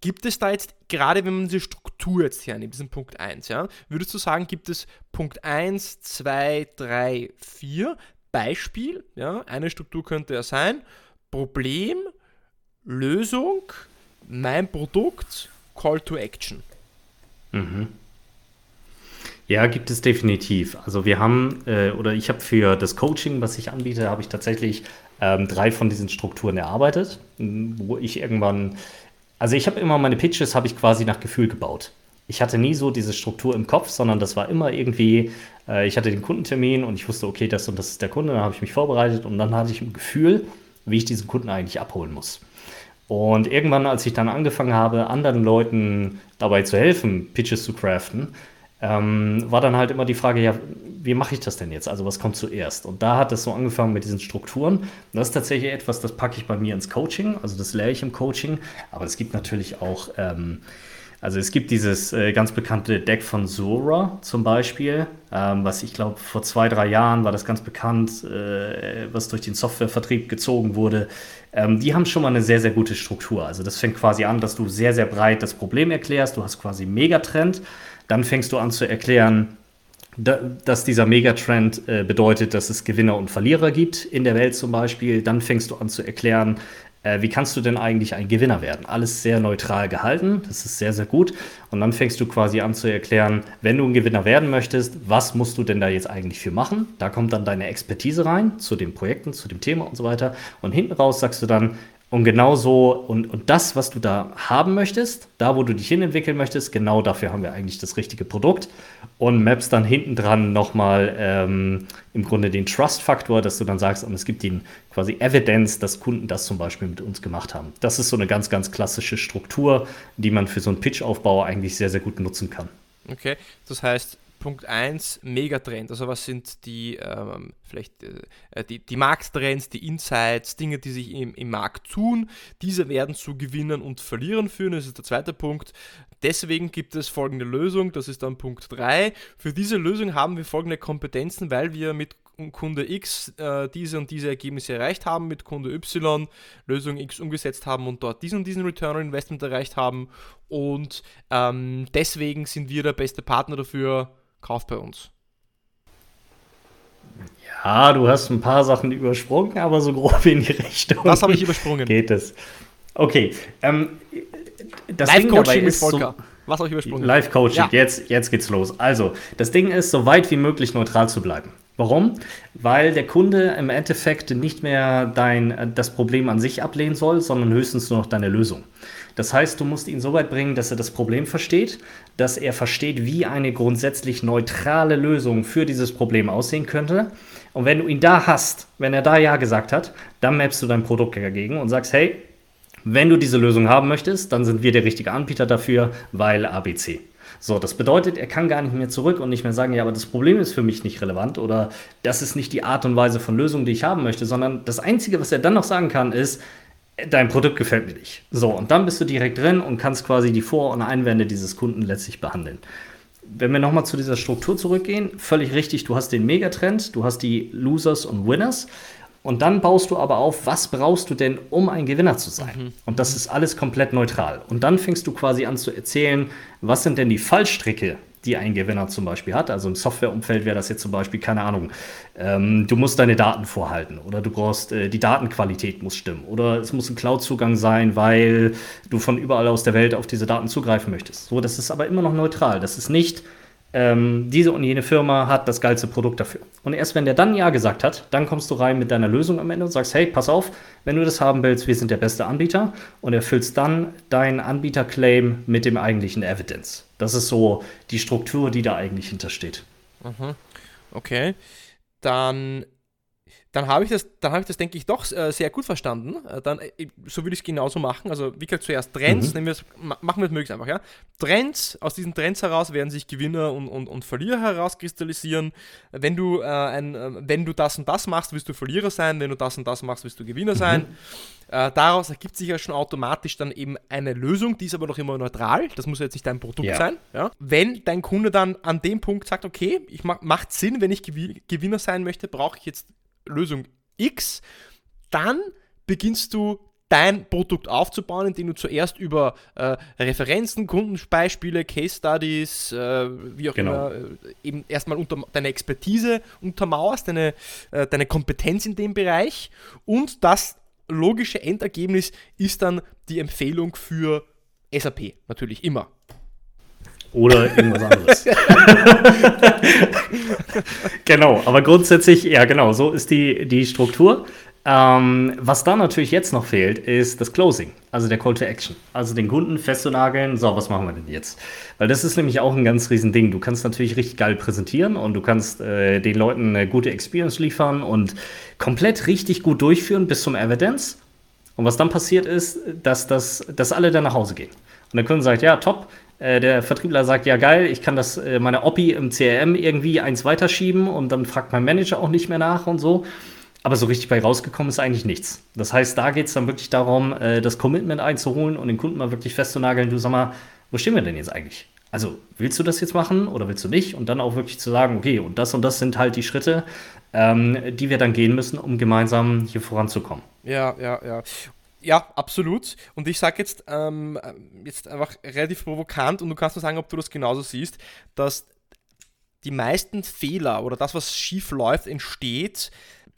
Gibt es da jetzt, gerade wenn man diese Struktur jetzt hernimmt, diesen Punkt 1, ja, würdest du sagen, gibt es Punkt 1, 2, 3, 4, Beispiel, ja, eine Struktur könnte ja sein, Problem, Lösung, mein Produkt, Call to Action. Mhm. Ja, gibt es definitiv. Also wir haben, äh, oder ich habe für das Coaching, was ich anbiete, habe ich tatsächlich ähm, drei von diesen Strukturen erarbeitet, wo ich irgendwann, also ich habe immer meine Pitches, habe ich quasi nach Gefühl gebaut. Ich hatte nie so diese Struktur im Kopf, sondern das war immer irgendwie, äh, ich hatte den Kundentermin und ich wusste, okay, das und das ist der Kunde, dann habe ich mich vorbereitet und dann hatte ich ein Gefühl, wie ich diesen Kunden eigentlich abholen muss. Und irgendwann, als ich dann angefangen habe, anderen Leuten dabei zu helfen, Pitches zu craften, ähm, war dann halt immer die Frage, ja, wie mache ich das denn jetzt? Also was kommt zuerst? Und da hat es so angefangen mit diesen Strukturen. Und das ist tatsächlich etwas, das packe ich bei mir ins Coaching, also das lehre ich im Coaching. Aber es gibt natürlich auch, ähm, also es gibt dieses äh, ganz bekannte Deck von Zora zum Beispiel, ähm, was ich glaube vor zwei, drei Jahren war das ganz bekannt, äh, was durch den Softwarevertrieb gezogen wurde. Ähm, die haben schon mal eine sehr, sehr gute Struktur. Also das fängt quasi an, dass du sehr, sehr breit das Problem erklärst. Du hast quasi Megatrend. Dann fängst du an zu erklären, dass dieser Megatrend äh, bedeutet, dass es Gewinner und Verlierer gibt in der Welt zum Beispiel. Dann fängst du an zu erklären, äh, wie kannst du denn eigentlich ein Gewinner werden? Alles sehr neutral gehalten, das ist sehr, sehr gut. Und dann fängst du quasi an zu erklären, wenn du ein Gewinner werden möchtest, was musst du denn da jetzt eigentlich für machen? Da kommt dann deine Expertise rein zu den Projekten, zu dem Thema und so weiter. Und hinten raus sagst du dann, und genau so, und, und das, was du da haben möchtest, da, wo du dich hinentwickeln möchtest, genau dafür haben wir eigentlich das richtige Produkt. Und maps dann hinten dran nochmal ähm, im Grunde den Trust-Faktor, dass du dann sagst, und es gibt ihnen quasi Evidence, dass Kunden das zum Beispiel mit uns gemacht haben. Das ist so eine ganz, ganz klassische Struktur, die man für so einen Pitch-Aufbau eigentlich sehr, sehr gut nutzen kann. Okay, das heißt, Punkt 1, Megatrend. Also was sind die ähm, vielleicht äh, die, die Markttrends, die Insights, Dinge, die sich im, im Markt tun. Diese werden zu Gewinnen und Verlieren führen. Das ist der zweite Punkt. Deswegen gibt es folgende Lösung. Das ist dann Punkt 3. Für diese Lösung haben wir folgende Kompetenzen, weil wir mit Kunde X äh, diese und diese Ergebnisse erreicht haben, mit Kunde Y Lösung X umgesetzt haben und dort diesen und diesen Return on Investment erreicht haben. Und ähm, deswegen sind wir der beste Partner dafür, kauft bei uns. Ja, du hast ein paar Sachen übersprungen, aber so grob in die Richtung. Was habe ich übersprungen? Geht es. Okay. Ähm, das Live Ding Coaching mit Volker. So, Was habe ich übersprungen? Live Coaching. Ja. Jetzt, jetzt geht's los. Also, das Ding ist, so weit wie möglich neutral zu bleiben. Warum? Weil der Kunde im Endeffekt nicht mehr dein, das Problem an sich ablehnen soll, sondern höchstens nur noch deine Lösung. Das heißt, du musst ihn so weit bringen, dass er das Problem versteht, dass er versteht, wie eine grundsätzlich neutrale Lösung für dieses Problem aussehen könnte. Und wenn du ihn da hast, wenn er da Ja gesagt hat, dann mappst du dein Produkt dagegen und sagst, hey, wenn du diese Lösung haben möchtest, dann sind wir der richtige Anbieter dafür, weil ABC. So, das bedeutet, er kann gar nicht mehr zurück und nicht mehr sagen, ja, aber das Problem ist für mich nicht relevant oder das ist nicht die Art und Weise von Lösung, die ich haben möchte, sondern das Einzige, was er dann noch sagen kann, ist, dein Produkt gefällt mir nicht. So, und dann bist du direkt drin und kannst quasi die Vor- und Einwände dieses Kunden letztlich behandeln. Wenn wir nochmal zu dieser Struktur zurückgehen, völlig richtig, du hast den Megatrend, du hast die Losers und Winners. Und dann baust du aber auf, was brauchst du denn, um ein Gewinner zu sein? Mhm. Und das ist alles komplett neutral. Und dann fängst du quasi an zu erzählen, was sind denn die Fallstricke, die ein Gewinner zum Beispiel hat. Also im Softwareumfeld wäre das jetzt zum Beispiel, keine Ahnung, ähm, du musst deine Daten vorhalten oder du brauchst, äh, die Datenqualität muss stimmen oder es muss ein Cloud-Zugang sein, weil du von überall aus der Welt auf diese Daten zugreifen möchtest. So, das ist aber immer noch neutral. Das ist nicht ähm, diese und jene Firma hat das geilste Produkt dafür. Und erst wenn der dann Ja gesagt hat, dann kommst du rein mit deiner Lösung am Ende und sagst, hey, pass auf, wenn du das haben willst, wir sind der beste Anbieter und erfüllst dann deinen Anbieterclaim mit dem eigentlichen Evidence. Das ist so die Struktur, die da eigentlich hintersteht. Mhm. Okay. Dann dann habe ich das, dann habe ich das, denke ich, doch äh, sehr gut verstanden. Äh, dann, äh, so würde ich es genauso machen. Also, wie gesagt, zuerst Trends, mhm. nehmen machen wir es möglichst einfach, ja. Trends, aus diesen Trends heraus werden sich Gewinner und, und, und Verlierer herauskristallisieren. Wenn du, ein, wenn du das und das machst, wirst du Verlierer sein, wenn du das und das machst, wirst du Gewinner sein. Mhm. Äh, daraus ergibt sich ja schon automatisch dann eben eine Lösung, die ist aber noch immer neutral. Das muss jetzt nicht dein Produkt ja. sein. Ja? Wenn dein Kunde dann an dem Punkt sagt, okay, ich mach, macht Sinn, wenn ich Gewinner sein möchte, brauche ich jetzt Lösung X, dann beginnst du dein Produkt aufzubauen, indem du zuerst über äh, Referenzen, Kundenbeispiele, Case Studies, äh, wie auch genau. immer, äh, eben erstmal unter, deine Expertise untermauerst, deine, äh, deine Kompetenz in dem Bereich und das logische Endergebnis ist dann die Empfehlung für SAP, natürlich immer. Oder irgendwas anderes. genau, aber grundsätzlich, ja genau, so ist die, die Struktur. Ähm, was da natürlich jetzt noch fehlt, ist das Closing, also der Call to Action. Also den Kunden festzunageln, so, was machen wir denn jetzt? Weil das ist nämlich auch ein ganz riesen Ding. Du kannst natürlich richtig geil präsentieren und du kannst äh, den Leuten eine gute Experience liefern und komplett richtig gut durchführen bis zum Evidence. Und was dann passiert ist, dass, das, dass alle dann nach Hause gehen. Und der Kunde sagt, ja, top. Äh, der Vertriebler sagt, ja geil, ich kann das äh, meine Oppi im CRM irgendwie eins weiterschieben und dann fragt mein Manager auch nicht mehr nach und so. Aber so richtig bei rausgekommen ist eigentlich nichts. Das heißt, da geht es dann wirklich darum, äh, das Commitment einzuholen und den Kunden mal wirklich festzunageln. Du sag mal, wo stehen wir denn jetzt eigentlich? Also, willst du das jetzt machen oder willst du nicht? Und dann auch wirklich zu sagen, okay, und das und das sind halt die Schritte, ähm, die wir dann gehen müssen, um gemeinsam hier voranzukommen. Ja, ja, ja. Ja, absolut. Und ich sage jetzt, ähm, jetzt einfach relativ provokant, und du kannst mir sagen, ob du das genauso siehst, dass die meisten Fehler oder das, was schief läuft, entsteht,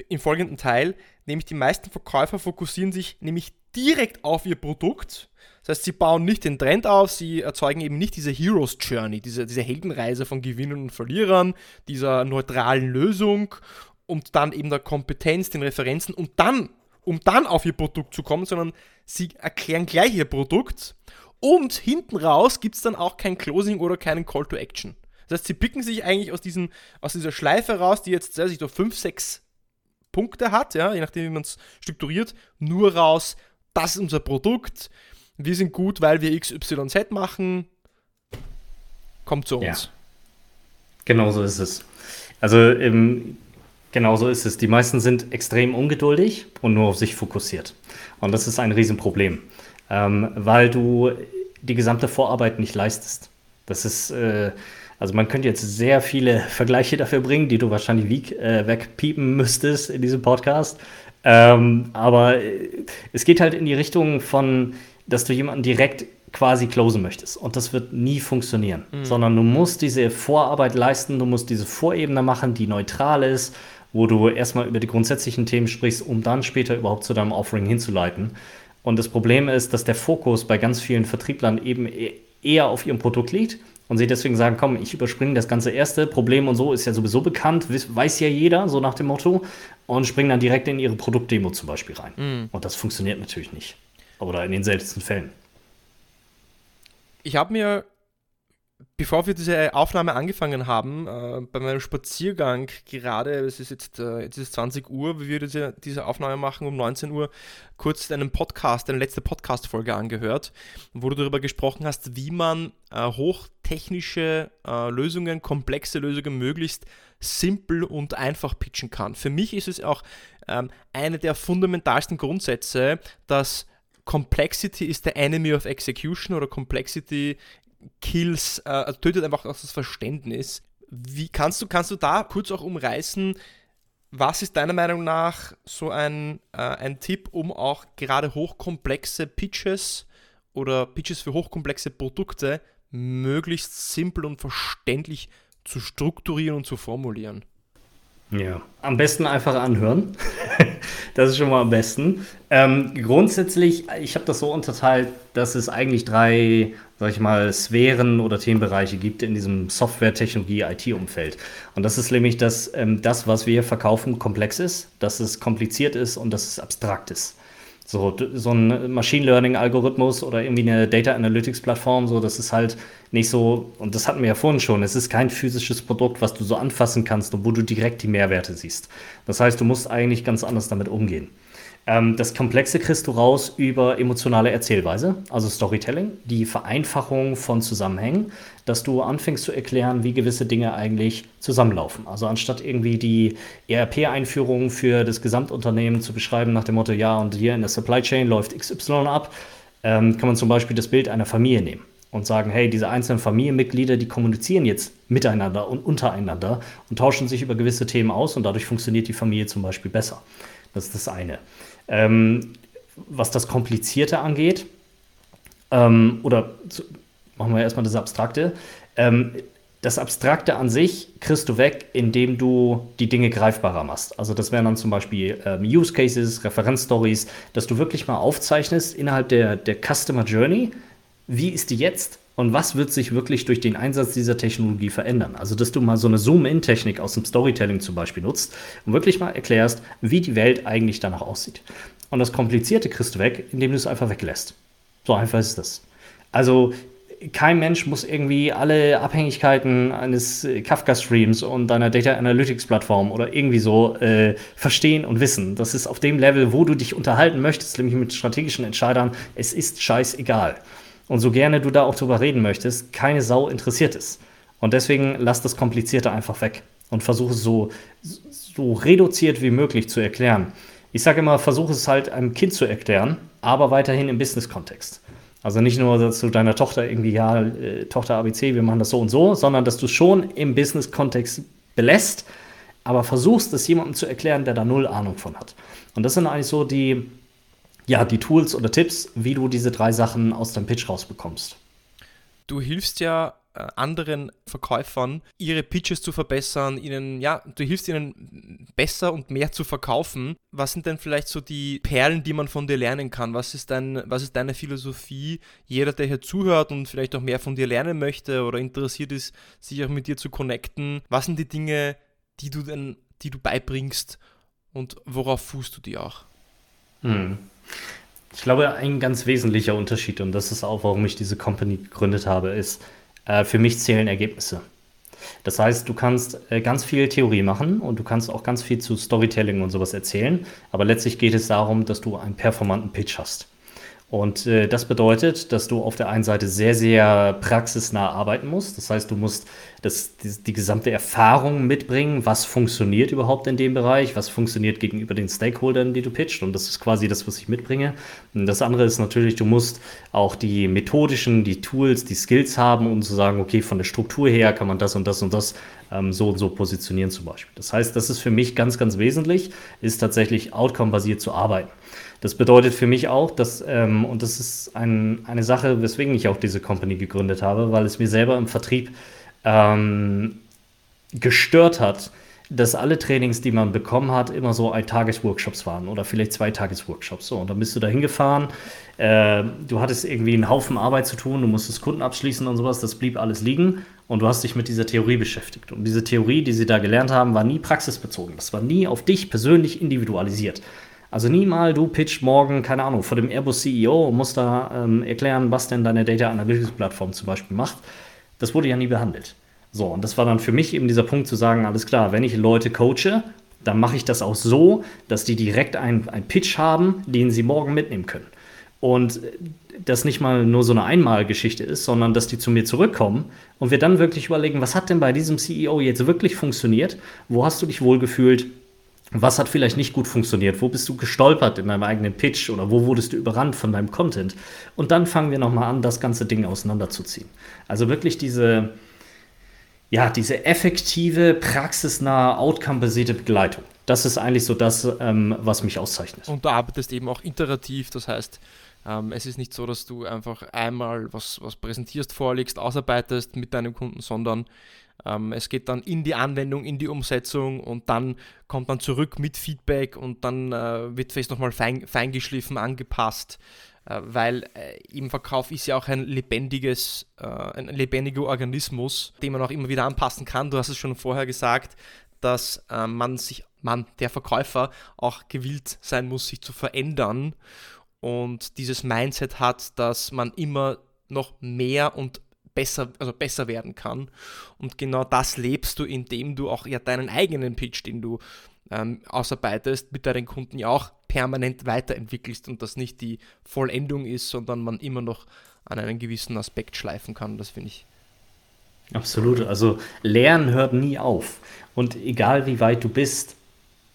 im folgenden Teil, nämlich die meisten Verkäufer fokussieren sich nämlich direkt auf ihr Produkt. Das heißt, sie bauen nicht den Trend auf, sie erzeugen eben nicht diese Heroes Journey, diese, diese Heldenreise von Gewinnern und Verlierern, dieser neutralen Lösung und dann eben der Kompetenz, den Referenzen und dann, um dann auf ihr Produkt zu kommen, sondern sie erklären gleich ihr Produkt und hinten raus gibt es dann auch kein Closing oder keinen Call to Action. Das heißt, sie picken sich eigentlich aus, diesen, aus dieser Schleife raus, die jetzt, weiß ich, doch 5, 6 Punkte hat, ja, je nachdem, wie man es strukturiert, nur raus, das ist unser Produkt, wir sind gut, weil wir XYZ machen, kommt zu uns. Ja. Genau so ist es. Also ähm, genau so ist es. Die meisten sind extrem ungeduldig und nur auf sich fokussiert. Und das ist ein Riesenproblem, ähm, weil du die gesamte Vorarbeit nicht leistest. Das ist äh, also man könnte jetzt sehr viele Vergleiche dafür bringen, die du wahrscheinlich wie, äh, wegpiepen müsstest in diesem Podcast. Ähm, aber äh, es geht halt in die Richtung von, dass du jemanden direkt quasi closen möchtest. Und das wird nie funktionieren. Mhm. Sondern du musst diese Vorarbeit leisten, du musst diese Vorebene machen, die neutral ist, wo du erstmal über die grundsätzlichen Themen sprichst, um dann später überhaupt zu deinem Offering hinzuleiten. Und das Problem ist, dass der Fokus bei ganz vielen Vertrieblern eben e-, eher auf ihrem Produkt liegt und sie deswegen sagen, komm, ich überspringe das ganze erste Problem und so ist ja sowieso bekannt, weiß ja jeder, so nach dem Motto, und springen dann direkt in ihre Produktdemo zum Beispiel rein. Mhm. Und das funktioniert natürlich nicht. Oder in den seltensten Fällen. Ich habe mir bevor wir diese Aufnahme angefangen haben, äh, bei meinem Spaziergang gerade, es ist jetzt, äh, jetzt ist 20 Uhr, wir diese, diese Aufnahme machen, um 19 Uhr, kurz einen Podcast, eine letzte Podcast-Folge angehört, wo du darüber gesprochen hast, wie man äh, hochtechnische äh, Lösungen, komplexe Lösungen möglichst simpel und einfach pitchen kann. Für mich ist es auch ähm, eine der fundamentalsten Grundsätze, dass Complexity is the enemy of execution oder Complexity Kills, äh, also tötet einfach auch das Verständnis. Wie kannst du, kannst du da kurz auch umreißen, was ist deiner Meinung nach so ein, äh, ein Tipp, um auch gerade hochkomplexe Pitches oder Pitches für hochkomplexe Produkte möglichst simpel und verständlich zu strukturieren und zu formulieren? Ja, am besten einfach anhören. das ist schon mal am besten. Ähm, grundsätzlich, ich habe das so unterteilt, dass es eigentlich drei sag ich mal, Sphären oder Themenbereiche gibt in diesem Software-Technologie-IT-Umfeld. Und das ist nämlich, dass ähm, das, was wir verkaufen, komplex ist, dass es kompliziert ist und dass es abstrakt ist. So, so ein Machine Learning-Algorithmus oder irgendwie eine Data Analytics-Plattform, so, das ist halt nicht so, und das hatten wir ja vorhin schon, es ist kein physisches Produkt, was du so anfassen kannst und wo du direkt die Mehrwerte siehst. Das heißt, du musst eigentlich ganz anders damit umgehen. Ähm, das Komplexe kriegst du raus über emotionale Erzählweise, also Storytelling, die Vereinfachung von Zusammenhängen, dass du anfängst zu erklären, wie gewisse Dinge eigentlich zusammenlaufen. Also anstatt irgendwie die ERP-Einführung für das Gesamtunternehmen zu beschreiben nach dem Motto, ja, und hier in der Supply Chain läuft XY ab, ähm, kann man zum Beispiel das Bild einer Familie nehmen und sagen, hey, diese einzelnen Familienmitglieder, die kommunizieren jetzt miteinander und untereinander und tauschen sich über gewisse Themen aus und dadurch funktioniert die Familie zum Beispiel besser. Das ist das eine. Ähm, was das Komplizierte angeht, ähm, oder zu, machen wir erstmal das Abstrakte, ähm, Das Abstrakte an sich kriegst du weg, indem du die Dinge greifbarer machst. Also das wären dann zum Beispiel ähm, Use Cases, Referenzstories, dass du wirklich mal aufzeichnest innerhalb der, der Customer Journey, wie ist die jetzt und was wird sich wirklich durch den Einsatz dieser Technologie verändern. Also dass du mal so eine Zoom-In-Technik aus dem Storytelling zum Beispiel nutzt und wirklich mal erklärst, wie die Welt eigentlich danach aussieht. Und das Komplizierte kriegst du weg, indem du es einfach weglässt. So einfach ist das. Also kein Mensch muss irgendwie alle Abhängigkeiten eines Kafka-Streams und deiner Data Analytics-Plattform oder irgendwie so äh, verstehen und wissen. Das ist auf dem Level, wo du dich unterhalten möchtest, nämlich mit strategischen Entscheidern. Es ist scheißegal. Und so gerne du da auch drüber reden möchtest, keine Sau interessiert es. Und deswegen lass das Komplizierte einfach weg und versuche es so, so reduziert wie möglich zu erklären. Ich sage immer, versuche es halt einem Kind zu erklären, aber weiterhin im Business-Kontext. Also nicht nur zu deiner Tochter irgendwie, ja, äh, Tochter ABC, wir machen das so und so, sondern dass du schon im Business-Kontext belässt, aber versuchst es jemandem zu erklären, der da null Ahnung von hat. Und das sind eigentlich so die, ja, die Tools oder Tipps, wie du diese drei Sachen aus deinem Pitch rausbekommst. Du hilfst ja äh, anderen Verkäufern, ihre Pitches zu verbessern, ihnen, ja, du hilfst ihnen besser und mehr zu verkaufen. Was sind denn vielleicht so die Perlen, die man von dir lernen kann? Was ist, dein, was ist deine Philosophie? Jeder, der hier zuhört und vielleicht auch mehr von dir lernen möchte oder interessiert ist, sich auch mit dir zu connecten, was sind die Dinge, die du denn, die du beibringst und worauf fußt du die auch? Hm. Ich glaube, ein ganz wesentlicher Unterschied, und das ist auch, warum ich diese Company gegründet habe, ist, äh, für mich zählen Ergebnisse. Das heißt, du kannst äh, ganz viel Theorie machen und du kannst auch ganz viel zu Storytelling und sowas erzählen, aber letztlich geht es darum, dass du einen performanten Pitch hast. Und äh, das bedeutet, dass du auf der einen Seite sehr, sehr praxisnah arbeiten musst. Das heißt, du musst das, die, die, gesamte Erfahrung mitbringen, was funktioniert überhaupt in dem Bereich, was funktioniert gegenüber den Stakeholdern, die du pitcht. Und das ist quasi das, was ich mitbringe. Und das andere ist natürlich, du musst auch die methodischen, die Tools, die Skills haben, um zu sagen, okay, von der Struktur her kann man das und das und das ähm, so und so positionieren zum Beispiel. Das heißt, das ist für mich ganz, ganz wesentlich, ist tatsächlich outcome-basiert zu arbeiten. Das bedeutet für mich auch, dass, ähm, und das ist ein, eine Sache, weswegen ich auch diese Company gegründet habe, weil es mir selber im Vertrieb ähm, gestört hat, dass alle Trainings, die man bekommen hat, immer so ein Tagesworkshops waren oder vielleicht zwei Tagesworkshops. So, und dann bist du da hingefahren, äh, du hattest irgendwie einen Haufen Arbeit zu tun, du musstest Kunden abschließen und sowas, das blieb alles liegen und du hast dich mit dieser Theorie beschäftigt. Und diese Theorie, die sie da gelernt haben, war nie praxisbezogen. Das war nie auf dich persönlich individualisiert. Also nie mal, du pitch morgen, keine Ahnung, vor dem Airbus CEO und musst da ähm, erklären, was denn deine Data Analytics Plattform zum Beispiel macht. Das wurde ja nie behandelt. So, und das war dann für mich eben dieser Punkt zu sagen, alles klar, wenn ich Leute coache, dann mache ich das auch so, dass die direkt einen Pitch haben, den sie morgen mitnehmen können. Und das nicht mal nur so eine Einmalgeschichte ist, sondern dass die zu mir zurückkommen und wir dann wirklich überlegen, was hat denn bei diesem CEO jetzt wirklich funktioniert? Wo hast du dich wohlgefühlt? Was hat vielleicht nicht gut funktioniert? Wo bist du gestolpert in deinem eigenen Pitch oder wo wurdest du überrannt von deinem Content? Und dann fangen wir nochmal an, das ganze Ding auseinanderzuziehen. Also wirklich diese, ja, diese effektive, praxisnahe, outcome-basierte Begleitung. Das ist eigentlich so das, ähm, was mich auszeichnet. Und du arbeitest eben auch iterativ, das heißt, ähm, es ist nicht so, dass du einfach einmal was, was präsentierst, vorlegst, ausarbeitest mit deinem Kunden, sondern es geht dann in die Anwendung, in die Umsetzung und dann kommt man zurück mit Feedback und dann äh, wird vielleicht nochmal fein, feingeschliffen, angepasst, äh, weil äh, im Verkauf ist ja auch ein lebendiges, ein lebendiger Organismus, den man auch immer wieder anpassen kann. Du hast es schon vorher gesagt, dass man sich, man, der Verkäufer, auch gewillt sein muss, sich zu verändern und dieses Mindset hat, dass man immer noch mehr und besser, also besser werden kann. Und genau das lebst du, indem du auch ja deinen eigenen Pitch, den du ähm, ausarbeitest, mit deinen Kunden ja auch permanent weiterentwickelst und das nicht die Vollendung ist, sondern man immer noch an einen gewissen Aspekt schleifen kann. Das finde ich. Absolut. Also Lernen hört nie auf. Und egal wie weit du bist,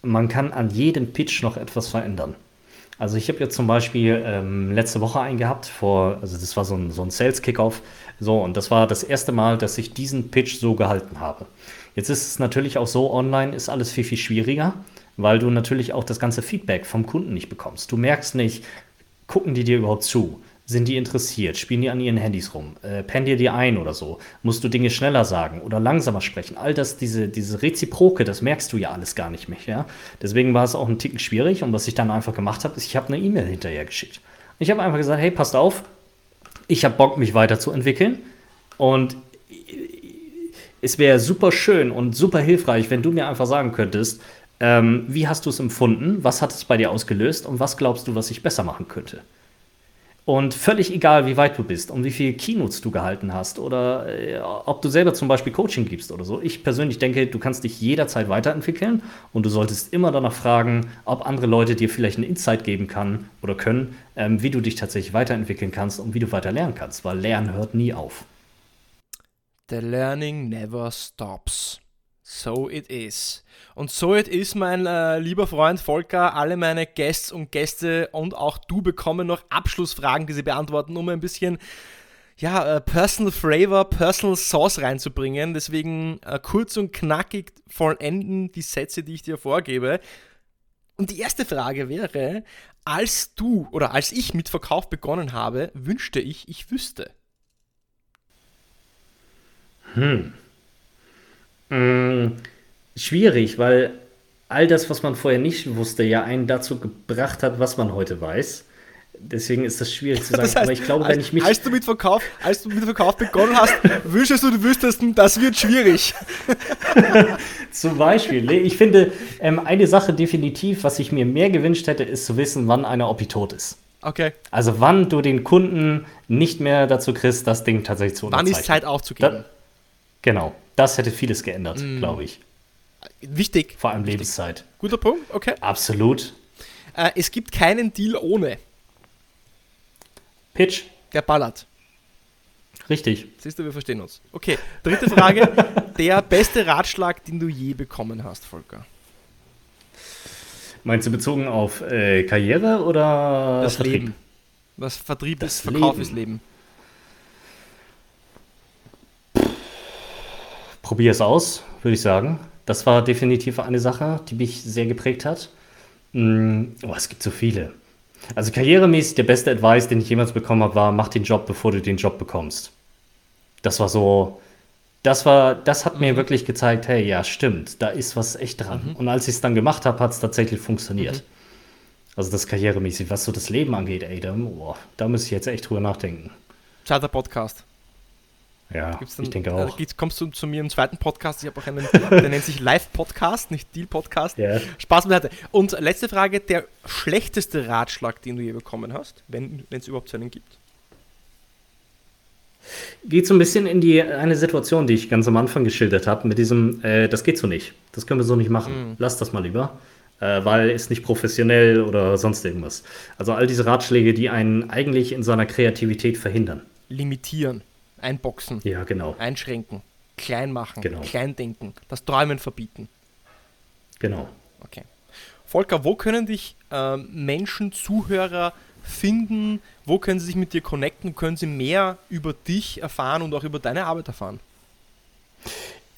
man kann an jedem Pitch noch etwas verändern. Also ich habe jetzt zum Beispiel ähm, letzte Woche einen gehabt, vor, also das war so ein, so ein Sales-Kickoff. So, und das war das erste Mal, dass ich diesen Pitch so gehalten habe. Jetzt ist es natürlich auch so, online ist alles viel, viel schwieriger, weil du natürlich auch das ganze Feedback vom Kunden nicht bekommst. Du merkst nicht, gucken die dir überhaupt zu? Sind die interessiert? Spielen die an ihren Handys rum? Äh, pennen dir die ein oder so? Musst du Dinge schneller sagen oder langsamer sprechen? All das, diese, diese Reziproke, das merkst du ja alles gar nicht mehr. Ja? Deswegen war es auch ein Ticken schwierig. Und was ich dann einfach gemacht habe, ist, ich habe eine E-Mail hinterher geschickt. Ich habe einfach gesagt, hey, passt auf, ich habe Bock, mich weiterzuentwickeln. Und es wäre super schön und super hilfreich, wenn du mir einfach sagen könntest, ähm, wie hast du es empfunden, was hat es bei dir ausgelöst und was glaubst du, was ich besser machen könnte. Und völlig egal, wie weit du bist und wie viele Keynotes du gehalten hast oder äh, ob du selber zum Beispiel Coaching gibst oder so. Ich persönlich denke, du kannst dich jederzeit weiterentwickeln und du solltest immer danach fragen, ob andere Leute dir vielleicht einen Insight geben kann oder können, ähm, wie du dich tatsächlich weiterentwickeln kannst und wie du weiter lernen kannst, weil Lernen hört nie auf. The learning never stops. So it is. Und so it is, mein äh, lieber Freund Volker. Alle meine Guests und Gäste und auch du bekommen noch Abschlussfragen, die sie beantworten, um ein bisschen ja, äh, Personal Flavor, Personal Sauce reinzubringen. Deswegen äh, kurz und knackig vollenden die Sätze, die ich dir vorgebe. Und die erste Frage wäre, als du oder als ich mit Verkauf begonnen habe, wünschte ich, ich wüsste. Hm. Hm, schwierig, weil all das, was man vorher nicht wusste, ja einen dazu gebracht hat, was man heute weiß. Deswegen ist das schwierig zu sagen. Das heißt, aber ich glaube, als, wenn ich mich. Als du mit Verkauf, als du mit Verkauf begonnen hast, wünschst du, du wüsstest, das wird schwierig. Zum Beispiel. Ich finde, ähm, eine Sache definitiv, was ich mir mehr gewünscht hätte, ist zu wissen, wann einer Opi tot ist. Okay. Also wann du den Kunden nicht mehr dazu kriegst, das Ding tatsächlich zu unterzeichnen. Wann ist Zeit aufzugeben? Da, Genau, das hätte vieles geändert, mm. glaube ich. Wichtig. Vor allem Wichtig. Lebenszeit. Guter Punkt, okay. Absolut. Äh, es gibt keinen Deal ohne. Pitch. Der ballert. Richtig. Siehst du, wir verstehen uns. Okay, dritte Frage. der beste Ratschlag, den du je bekommen hast, Volker? Meinst du bezogen auf äh, Karriere oder das Vertrieb? Leben? Was Vertrieb das ist, Verkauf Leben. ist Leben. Probier es aus, würde ich sagen. Das war definitiv eine Sache, die mich sehr geprägt hat. Mm, oh, es gibt so viele. Also karrieremäßig der beste Advice, den ich jemals bekommen habe, war, mach den Job, bevor du den Job bekommst. Das war so, das war, das hat mhm. mir wirklich gezeigt, hey, ja, stimmt, da ist was echt dran. Mhm. Und als ich es dann gemacht habe, hat es tatsächlich funktioniert. Mhm. Also das karrieremäßig, was so das Leben angeht, ey, da, oh, da muss ich jetzt echt drüber nachdenken. Zweiter Podcast. Ja, dann, ich denke auch. Äh, kommst du zu mir im zweiten Podcast. Ich habe auch einen, der nennt sich Live-Podcast, nicht Deal-Podcast. Ja. Spaß beiseite. Und letzte Frage: Der schlechteste Ratschlag, den du je bekommen hast, wenn es überhaupt so einen gibt? Geht so ein bisschen in die eine Situation, die ich ganz am Anfang geschildert habe, mit diesem, äh, das geht so nicht. Das können wir so nicht machen. Mhm. Lass das mal lieber. Äh, weil ist nicht professionell oder sonst irgendwas. Also all diese Ratschläge, die einen eigentlich in seiner Kreativität verhindern. Limitieren. Einboxen. Ja, genau. Einschränken. Klein machen. Genau. Klein denken. Das Träumen verbieten. Genau. Okay. Volker, wo können dich äh, Menschen, Zuhörer finden? Wo können sie sich mit dir connecten? Können sie mehr über dich erfahren und auch über deine Arbeit erfahren?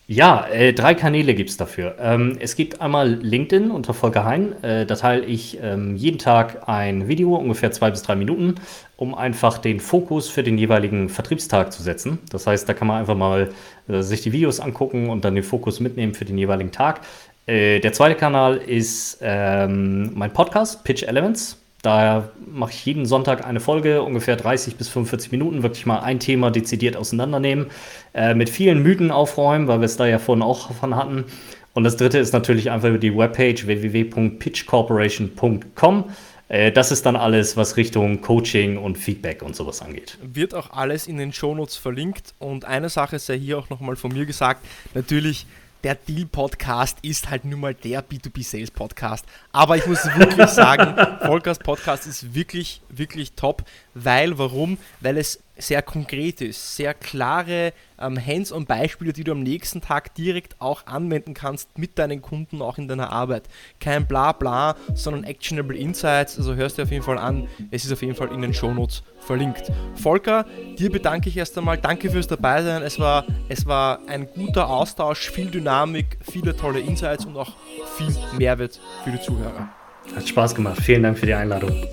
Ja, äh, drei Kanäle gibt es dafür. Ähm, es gibt einmal LinkedIn unter Volker Hein. Äh, da teile ich ähm, jeden Tag ein Video, ungefähr zwei bis drei Minuten, um einfach den Fokus für den jeweiligen Vertriebstag zu setzen. Das heißt, da kann man einfach mal äh, sich die Videos angucken und dann den Fokus mitnehmen für den jeweiligen Tag. Äh, der zweite Kanal ist ähm, mein Podcast, Pitch Elements. Da mache ich jeden Sonntag eine Folge, ungefähr 30 bis 45 Minuten, wirklich mal ein Thema dezidiert auseinandernehmen, äh, mit vielen Mythen aufräumen, weil wir es da ja vorhin auch von hatten. Und das dritte ist natürlich einfach über die Webpage www.pitchcorporation.com. Äh, das ist dann alles, was Richtung Coaching und Feedback und sowas angeht. Wird auch alles in den Shownotes verlinkt. Und eine Sache sei hier auch nochmal von mir gesagt. Natürlich der Deal-Podcast ist halt nun mal der B2B-Sales-Podcast. Aber ich muss wirklich sagen, Volkers Podcast ist wirklich, wirklich top. Weil, warum? Weil es sehr konkret ist, sehr klare ähm, Hands-on-Beispiele, die du am nächsten Tag direkt auch anwenden kannst mit deinen Kunden, auch in deiner Arbeit. Kein Bla-Bla, sondern Actionable Insights. Also hörst du auf jeden Fall an. Es ist auf jeden Fall in den Shownotes verlinkt. Volker, dir bedanke ich erst einmal. Danke fürs Dabeisein. Es war, es war ein guter Austausch, viel Dynamik, viele tolle Insights und auch viel Mehrwert für die Zuhörer. Hat Spaß gemacht. Vielen Dank für die Einladung.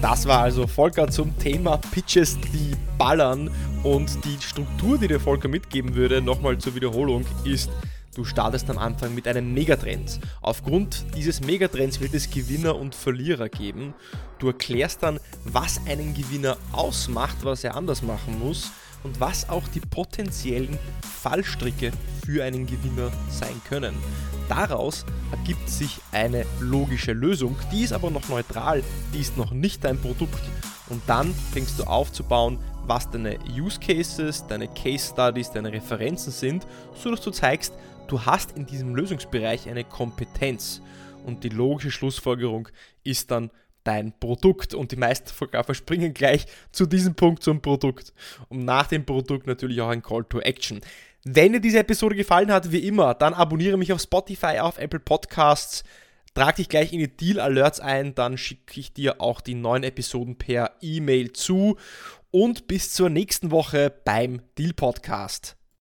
Das war also Volker zum Thema Pitches, die ballern. Und die Struktur, die dir Volker mitgeben würde, nochmal zur Wiederholung, ist, du startest am Anfang mit einem Megatrend. Aufgrund dieses Megatrends wird es Gewinner und Verlierer geben. Du erklärst dann, was einen Gewinner ausmacht, was er anders machen muss und was auch die potenziellen Fallstricke für einen Gewinner sein können. Daraus ergibt sich eine logische Lösung, die ist aber noch neutral, die ist noch nicht dein Produkt. Und dann fängst du aufzubauen, was deine Use Cases, deine Case Studies, deine Referenzen sind, sodass du zeigst, du hast in diesem Lösungsbereich eine Kompetenz. Und die logische Schlussfolgerung ist dann dein Produkt. Und die meisten Fotografer springen gleich zu diesem Punkt zum Produkt. Und nach dem Produkt natürlich auch ein Call to Action. Wenn dir diese Episode gefallen hat, wie immer, dann abonniere mich auf Spotify, auf Apple Podcasts. Trag dich gleich in die Deal Alerts ein, dann schicke ich dir auch die neuen Episoden per E-Mail zu. Und bis zur nächsten Woche beim Deal Podcast.